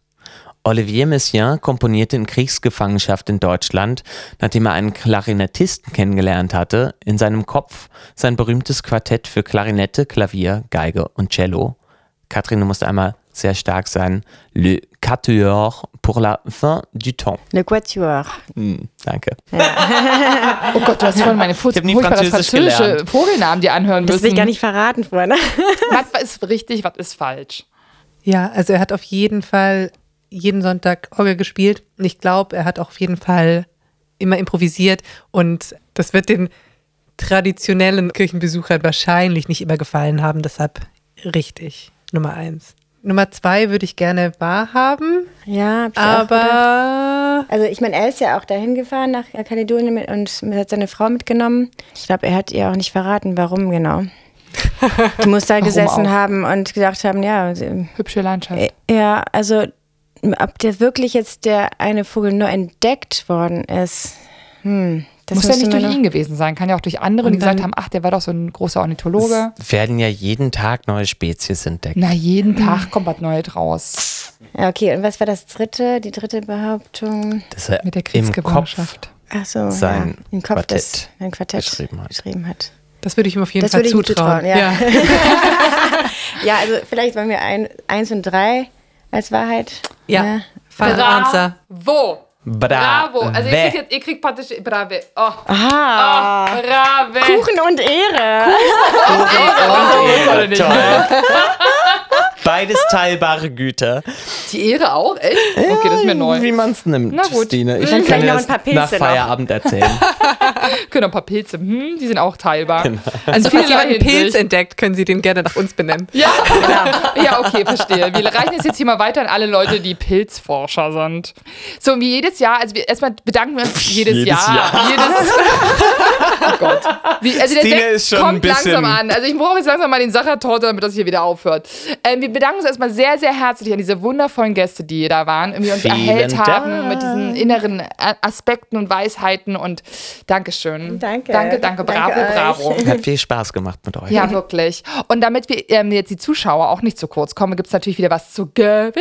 Olivier Messiaen komponierte in Kriegsgefangenschaft in Deutschland, nachdem er einen Klarinettisten kennengelernt hatte, in seinem Kopf sein berühmtes Quartett für Klarinette, Klavier, Geige und Cello. Katrin, du musst einmal sehr stark sein. Le Quatuor pour la fin du temps. Le Quatuor. Hm, danke. Oh Gott, du hast vorhin meine Furz hab nie Französisch französische gelernt. Vogelnamen dir anhören Das müssen. will ich gar nicht verraten vorne. Was ist richtig, was ist falsch? Ja, also er hat auf jeden Fall jeden Sonntag Orgel gespielt. Und ich glaube, er hat auch auf jeden Fall immer improvisiert. Und das wird den traditionellen Kirchenbesuchern wahrscheinlich nicht immer gefallen haben. Deshalb richtig. Nummer eins. Nummer zwei würde ich gerne wahrhaben, Ja, ich gedacht. aber Also ich meine, er ist ja auch dahin gefahren nach Kaledonien und hat seine Frau mitgenommen. Ich glaube, er hat ihr auch nicht verraten, warum genau. Die muss da gesessen auch? haben und gesagt haben, ja, Hübsche Landschaft. äh, ja, also ob der wirklich jetzt der eine Vogel nur entdeckt worden ist, hm, das Muss ja nicht durch noch- ihn gewesen sein, kann ja auch durch andere, die gesagt haben, ach, der war doch so ein großer Ornithologe. Es werden ja jeden Tag neue Spezies entdeckt. Na, jeden Tag kommt was Neues raus. Ja, okay, und was war das dritte, die dritte Behauptung? Dass er Mit der Kriegsgefangenschaft. Ach so, Sein ja, im Kopf Quartett das ein Quartett geschrieben hat. geschrieben hat. das würde ich ihm auf jeden Das Fall würde ich ihm zutrauen. zutrauen, ja. Ja, also vielleicht wollen wir ein, eins und drei als Wahrheit. Ja. Final Answer. Bravo. Bravo. Also ihr Brave. kriegt, jetzt, ihr kriegt praktisch Brave. Oh, Aha. oh Brave. Kuchen und Ehre. Oh, Toll. Beides teilbare Güter. Die Ehre auch? Echt? Okay, das ist mir neu. Wie man es nimmt, Na gut. Stine. Ich Dann kann dir noch das ein paar Pilze nach noch. Feierabend erzählen. Können noch ein paar Pilze. Hm, die sind auch teilbar. Genau. Also Falls jemand einen. Pilz entdeckt, können Sie den gerne nach uns benennen. Ja, ja, okay, verstehe. Wir reichen es jetzt hier mal weiter an alle Leute, die Pilzforscher sind. So, wie jedes Jahr, also wir, erstmal bedanken wir uns jedes, Jedes Jahr. Jahr. Jedes oh Gott. Wie, also der Sekt ist schon ein kommt bisschen- langsam an. Also ich brauche jetzt langsam mal den Sachertorte, damit das hier wieder aufhört. Ähm, wir bedanken uns erstmal sehr, sehr herzlich an diese wundervollen Gäste, die da waren, irgendwie uns Vielen erhellt haben Dank. mit diesen inneren A- Aspekten und Weisheiten und Dankeschön. Danke. Danke, danke, bravo, Danke bravo. Hat viel Spaß gemacht mit euch. Ja, wirklich. Und damit wir ähm, jetzt die Zuschauer auch nicht zu kurz kommen, gibt es natürlich wieder was zu gewinnen.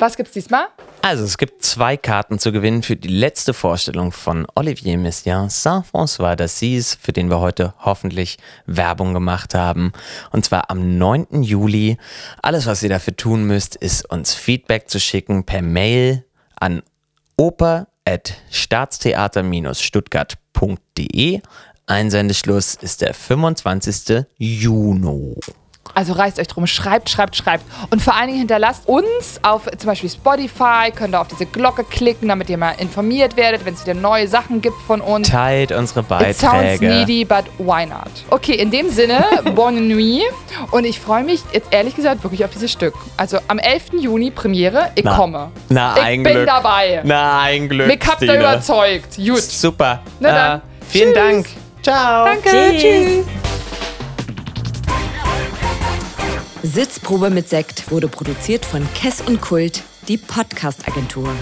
Was gibt's diesmal? Also, es gibt zwei Karten zu gewinnen für die letzte Vorstellung von Olivier Messiaen Saint-François d'Assise, für den wir heute hoffentlich Werbung gemacht haben. Und zwar am 9. Juli. Alles, was ihr dafür tun müsst, ist uns Feedback zu schicken per Mail an oper.staatstheater-stuttgart.de. Einsendeschluss ist der 25. Juni. Also reißt euch drum, schreibt, schreibt, schreibt. Und vor allen Dingen hinterlasst uns auf zum Beispiel Spotify, könnt ihr auf diese Glocke klicken, damit ihr mal informiert werdet, wenn es wieder neue Sachen gibt von uns. Teilt unsere It sounds Beiträge. needy, but why not? Okay, in dem Sinne, bonne nuit. Und ich freue mich jetzt ehrlich gesagt wirklich auf dieses Stück. Also am 11. Juni Premiere, ich Na, komme. Na, ich ein bin Glück. dabei. Na, ein Glück. Mich habt ihr überzeugt. Gut. Super. Na dann. Äh, vielen Tschüss. Dank. Ciao. Danke, tschüss. Sitzprobe mit Sekt wurde produziert von Kess und Kult, die Podcast-Agentur.